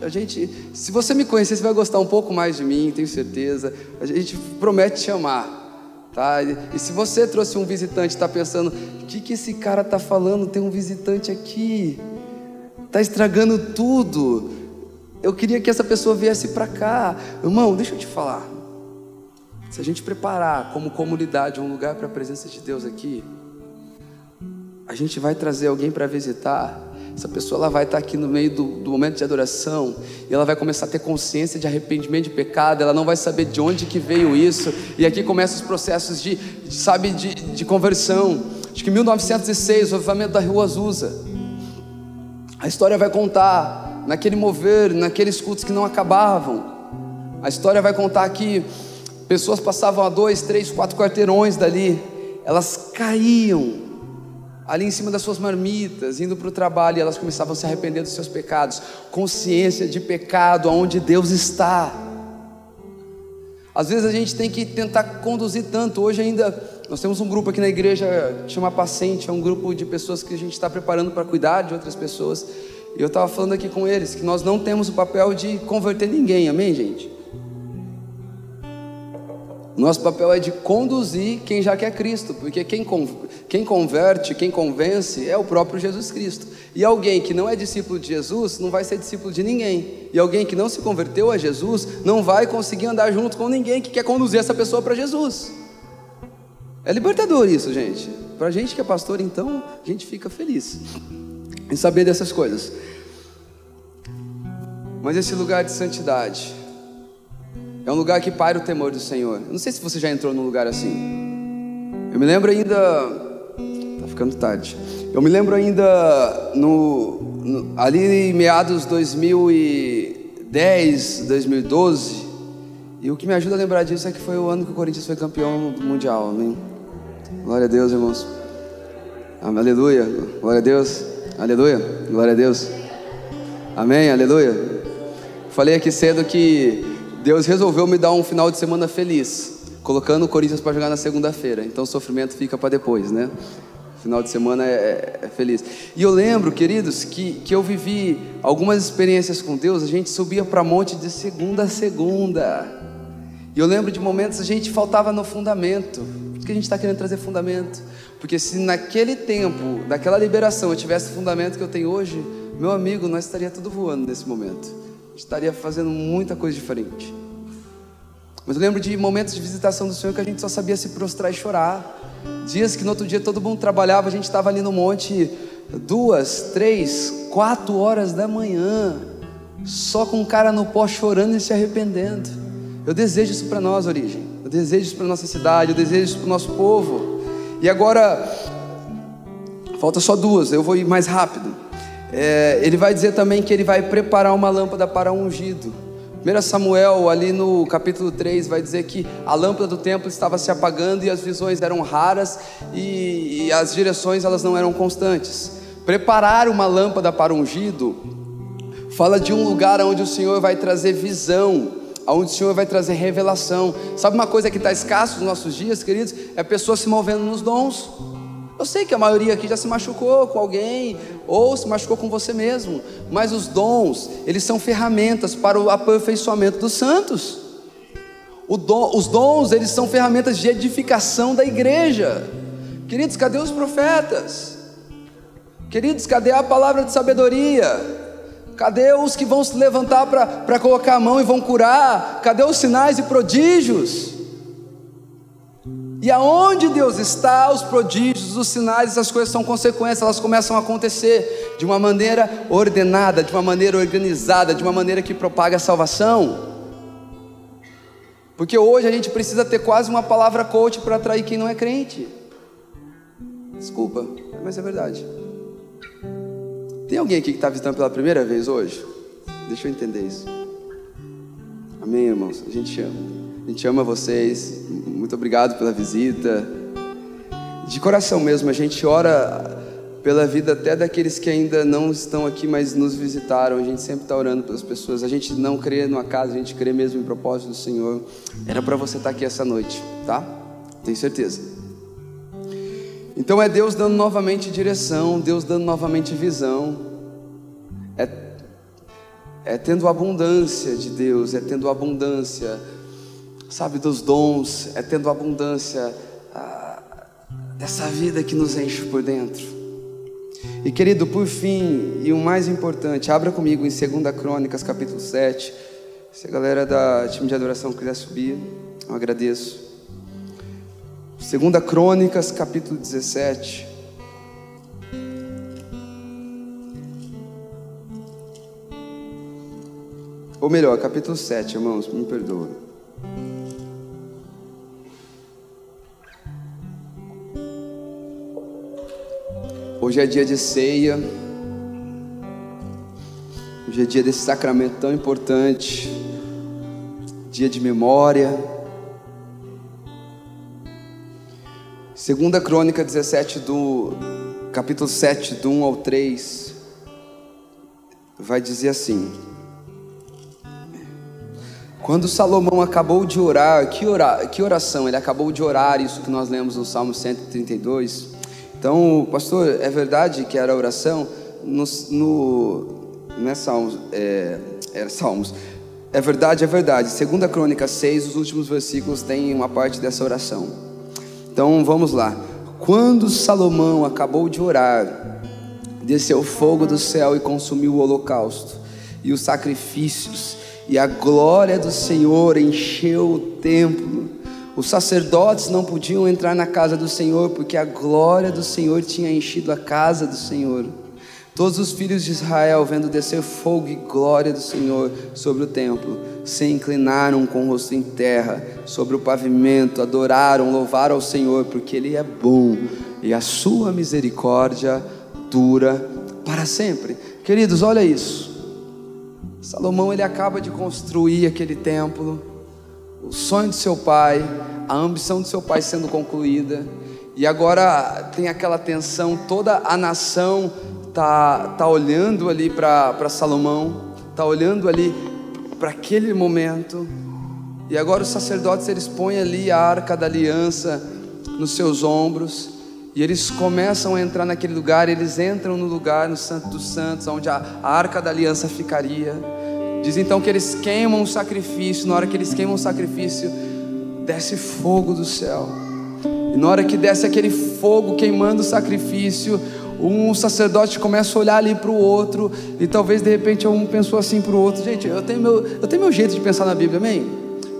A gente, se você me conhecer, você vai gostar um pouco mais de mim, tenho certeza. A gente promete te amar, tá? E se você trouxe um visitante, está pensando, o que que esse cara está falando? Tem um visitante aqui, está estragando tudo. Eu queria que essa pessoa viesse para cá, irmão. Deixa eu te falar. Se a gente preparar como comunidade um lugar para a presença de Deus aqui, a gente vai trazer alguém para visitar essa pessoa ela vai estar aqui no meio do, do, momento de adoração e ela vai começar a ter consciência de arrependimento de pecado. Ela não vai saber de onde que veio isso. E aqui começam os processos de, de sabe, de, de conversão. Acho que 1906, o avivamento da Rua Azusa. A história vai contar naquele mover, naqueles cultos que não acabavam. A história vai contar que pessoas passavam a dois, três, quatro quarteirões dali. Elas caíam ali em cima das suas marmitas, indo para o trabalho, e elas começavam a se arrepender dos seus pecados, consciência de pecado, aonde Deus está. Às vezes a gente tem que tentar conduzir tanto. Hoje ainda nós temos um grupo aqui na igreja que chama Paciente, é um grupo de pessoas que a gente está preparando para cuidar de outras pessoas. E eu estava falando aqui com eles que nós não temos o papel de converter ninguém, amém, gente? Nosso papel é de conduzir quem já quer Cristo, porque quem, quem converte, quem convence é o próprio Jesus Cristo. E alguém que não é discípulo de Jesus não vai ser discípulo de ninguém. E alguém que não se converteu a Jesus não vai conseguir andar junto com ninguém que quer conduzir essa pessoa para Jesus. É libertador isso, gente. Para a gente que é pastor, então, a gente fica feliz em saber dessas coisas. Mas esse lugar de santidade é um lugar que paira o temor do Senhor. Eu não sei se você já entrou num lugar assim. Eu me lembro ainda. Tá ficando tarde. Eu me lembro ainda no, no ali em meados 2010, 2012. E o que me ajuda a lembrar disso é que foi o ano que o Corinthians foi campeão mundial. Amém? Glória a Deus, irmãos. Aleluia. Glória a Deus. Aleluia. Glória a Deus. Amém. Aleluia. Falei aqui cedo que Deus resolveu me dar um final de semana feliz, colocando o Corinthians para jogar na segunda-feira. Então o sofrimento fica para depois, né? Final de semana é, é, é, feliz. E eu lembro, queridos, que, que eu vivi algumas experiências com Deus. A gente subia para monte de segunda a segunda. E eu lembro de momentos a gente faltava no fundamento. Por que a gente está querendo trazer fundamento? Porque se naquele tempo, daquela liberação, eu tivesse o fundamento que eu tenho hoje, meu amigo, nós estaria tudo voando nesse momento estaria fazendo muita coisa diferente. Mas eu lembro de momentos de visitação do Senhor que a gente só sabia se prostrar e chorar. Dias que no outro dia todo mundo trabalhava, a gente estava ali no monte duas, três, quatro horas da manhã, só com um cara no pó chorando e se arrependendo. Eu desejo isso para nós, origem. Eu desejo isso para nossa cidade, eu desejo isso para o nosso povo. E agora, falta só duas, eu vou ir mais rápido. É, ele vai dizer também que ele vai preparar uma lâmpada para um ungido. 1 Samuel, ali no capítulo 3, vai dizer que a lâmpada do templo estava se apagando e as visões eram raras e, e as direções elas não eram constantes. Preparar uma lâmpada para ungido fala de um lugar onde o Senhor vai trazer visão, onde o Senhor vai trazer revelação. Sabe uma coisa que está escasso nos nossos dias, queridos? É a pessoa se movendo nos dons. Eu sei que a maioria aqui já se machucou com alguém ou se machucou com você mesmo, mas os dons, eles são ferramentas para o aperfeiçoamento dos santos. Os dons, eles são ferramentas de edificação da igreja. Queridos, cadê os profetas? Queridos, cadê a palavra de sabedoria? Cadê os que vão se levantar para colocar a mão e vão curar? Cadê os sinais e prodígios? E aonde Deus está, os prodígios, os sinais, essas coisas são consequências, elas começam a acontecer de uma maneira ordenada, de uma maneira organizada, de uma maneira que propaga a salvação. Porque hoje a gente precisa ter quase uma palavra coach para atrair quem não é crente. Desculpa, mas é verdade. Tem alguém aqui que está visitando pela primeira vez hoje? Deixa eu entender isso. Amém, irmãos? A gente ama. A gente ama vocês. Muito obrigado pela visita. De coração mesmo, a gente ora pela vida até daqueles que ainda não estão aqui, mas nos visitaram. A gente sempre está orando pelas pessoas. A gente não crê numa casa, a gente crê mesmo em propósito do Senhor. Era para você estar tá aqui essa noite, tá? Tenho certeza. Então é Deus dando novamente direção, Deus dando novamente visão. É, é tendo abundância de Deus, é tendo abundância sabe, dos dons, é tendo abundância ah, dessa vida que nos enche por dentro. E querido, por fim, e o mais importante, abra comigo em 2 Crônicas, capítulo 7. Se a galera da time de adoração quiser subir, eu agradeço. 2 Crônicas, capítulo 17. Ou melhor, capítulo 7, irmãos, me perdoa. Hoje é dia de ceia. Hoje é dia desse sacramento tão importante. Dia de memória. Segunda Crônica 17 do capítulo 7, do 1 ao 3, vai dizer assim: Quando Salomão acabou de orar, que, que oração? Ele acabou de orar, isso que nós lemos no Salmo 132. Então, pastor, é verdade que era oração no, no não é Salmos, é, é Salmos. É verdade, é verdade. Segunda Crônica 6, os últimos versículos têm uma parte dessa oração. Então, vamos lá. Quando Salomão acabou de orar, desceu fogo do céu e consumiu o holocausto e os sacrifícios, e a glória do Senhor encheu o templo. Os sacerdotes não podiam entrar na casa do Senhor, porque a glória do Senhor tinha enchido a casa do Senhor. Todos os filhos de Israel, vendo descer fogo e glória do Senhor sobre o templo, se inclinaram com o rosto em terra, sobre o pavimento, adoraram, louvaram ao Senhor, porque Ele é bom e a sua misericórdia dura para sempre. Queridos, olha isso. Salomão ele acaba de construir aquele templo, o sonho de seu pai, a ambição de seu pai sendo concluída, e agora tem aquela tensão, toda a nação tá, tá olhando ali para Salomão, tá olhando ali para aquele momento. E agora os sacerdotes eles põem ali a arca da aliança nos seus ombros. E eles começam a entrar naquele lugar, eles entram no lugar, no Santo dos Santos, onde a, arca da aliança ficaria. Diz então que eles queimam o sacrifício, na hora que eles queimam o sacrifício, desce fogo do céu. E na hora que desce aquele fogo queimando o sacrifício, um sacerdote começa a olhar ali para o outro, e talvez de repente um pensou assim para o outro: gente, eu tenho, meu, eu tenho meu jeito de pensar na Bíblia, amém?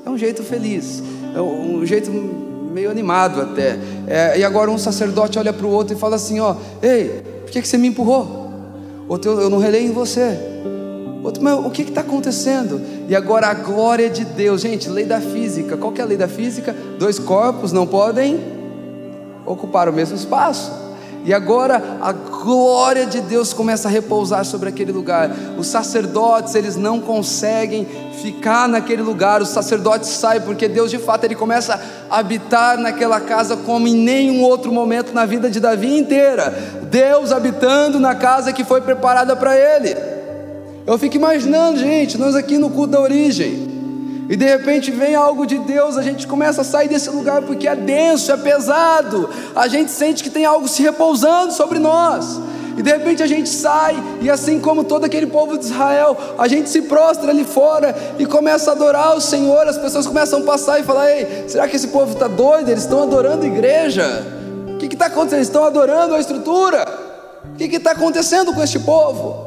É um jeito feliz, é um jeito meio animado até. É, e agora um sacerdote olha para o outro e fala assim: ó, ei, por que, que você me empurrou? Outro, eu, eu não relei em você. Outro, mas o que está acontecendo? E agora a glória de Deus, gente, lei da física. Qual que é a lei da física? Dois corpos não podem ocupar o mesmo espaço. E agora a glória de Deus começa a repousar sobre aquele lugar. Os sacerdotes, eles não conseguem ficar naquele lugar. Os sacerdotes saem porque Deus de fato ele começa a habitar naquela casa como em nenhum outro momento na vida de Davi inteira. Deus habitando na casa que foi preparada para ele. Eu fico imaginando, gente, nós aqui no culto da origem, e de repente vem algo de Deus, a gente começa a sair desse lugar porque é denso, é pesado, a gente sente que tem algo se repousando sobre nós. E de repente a gente sai, e assim como todo aquele povo de Israel, a gente se prostra ali fora e começa a adorar o Senhor. As pessoas começam a passar e falar: Ei, será que esse povo está doido? Eles estão adorando a igreja? O que está acontecendo? Eles estão adorando a estrutura? O que está acontecendo com este povo?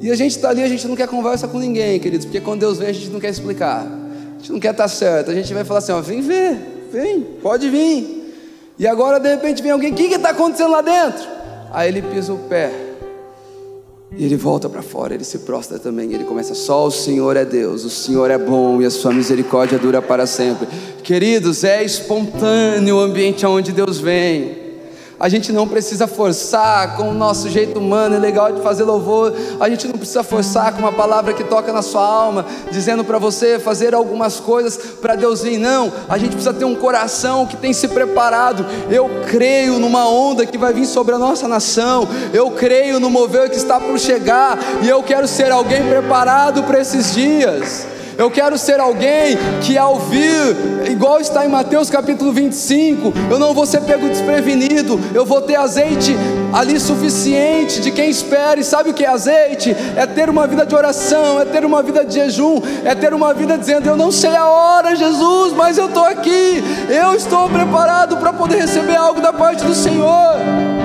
E a gente está ali, a gente não quer conversa com ninguém, queridos, porque quando Deus vem a gente não quer explicar, a gente não quer estar tá certo, a gente vai falar assim: ó, vem ver, vem, pode vir. E agora de repente vem alguém, o que está acontecendo lá dentro? Aí ele pisa o pé, e ele volta para fora, ele se prostra também, ele começa: só o Senhor é Deus, o Senhor é bom e a sua misericórdia dura para sempre. Queridos, é espontâneo o ambiente onde Deus vem. A gente não precisa forçar com o nosso jeito humano e legal de fazer louvor. A gente não precisa forçar com uma palavra que toca na sua alma, dizendo para você fazer algumas coisas para Deus vir. Não, a gente precisa ter um coração que tem se preparado. Eu creio numa onda que vai vir sobre a nossa nação. Eu creio no mover que está por chegar. E eu quero ser alguém preparado para esses dias. Eu quero ser alguém que ao vir, igual está em Mateus capítulo 25, eu não vou ser pego desprevenido, eu vou ter azeite ali suficiente de quem espera. E sabe o que é azeite? É ter uma vida de oração, é ter uma vida de jejum, é ter uma vida dizendo: Eu não sei a hora, Jesus, mas eu estou aqui, eu estou preparado para poder receber algo da parte do Senhor.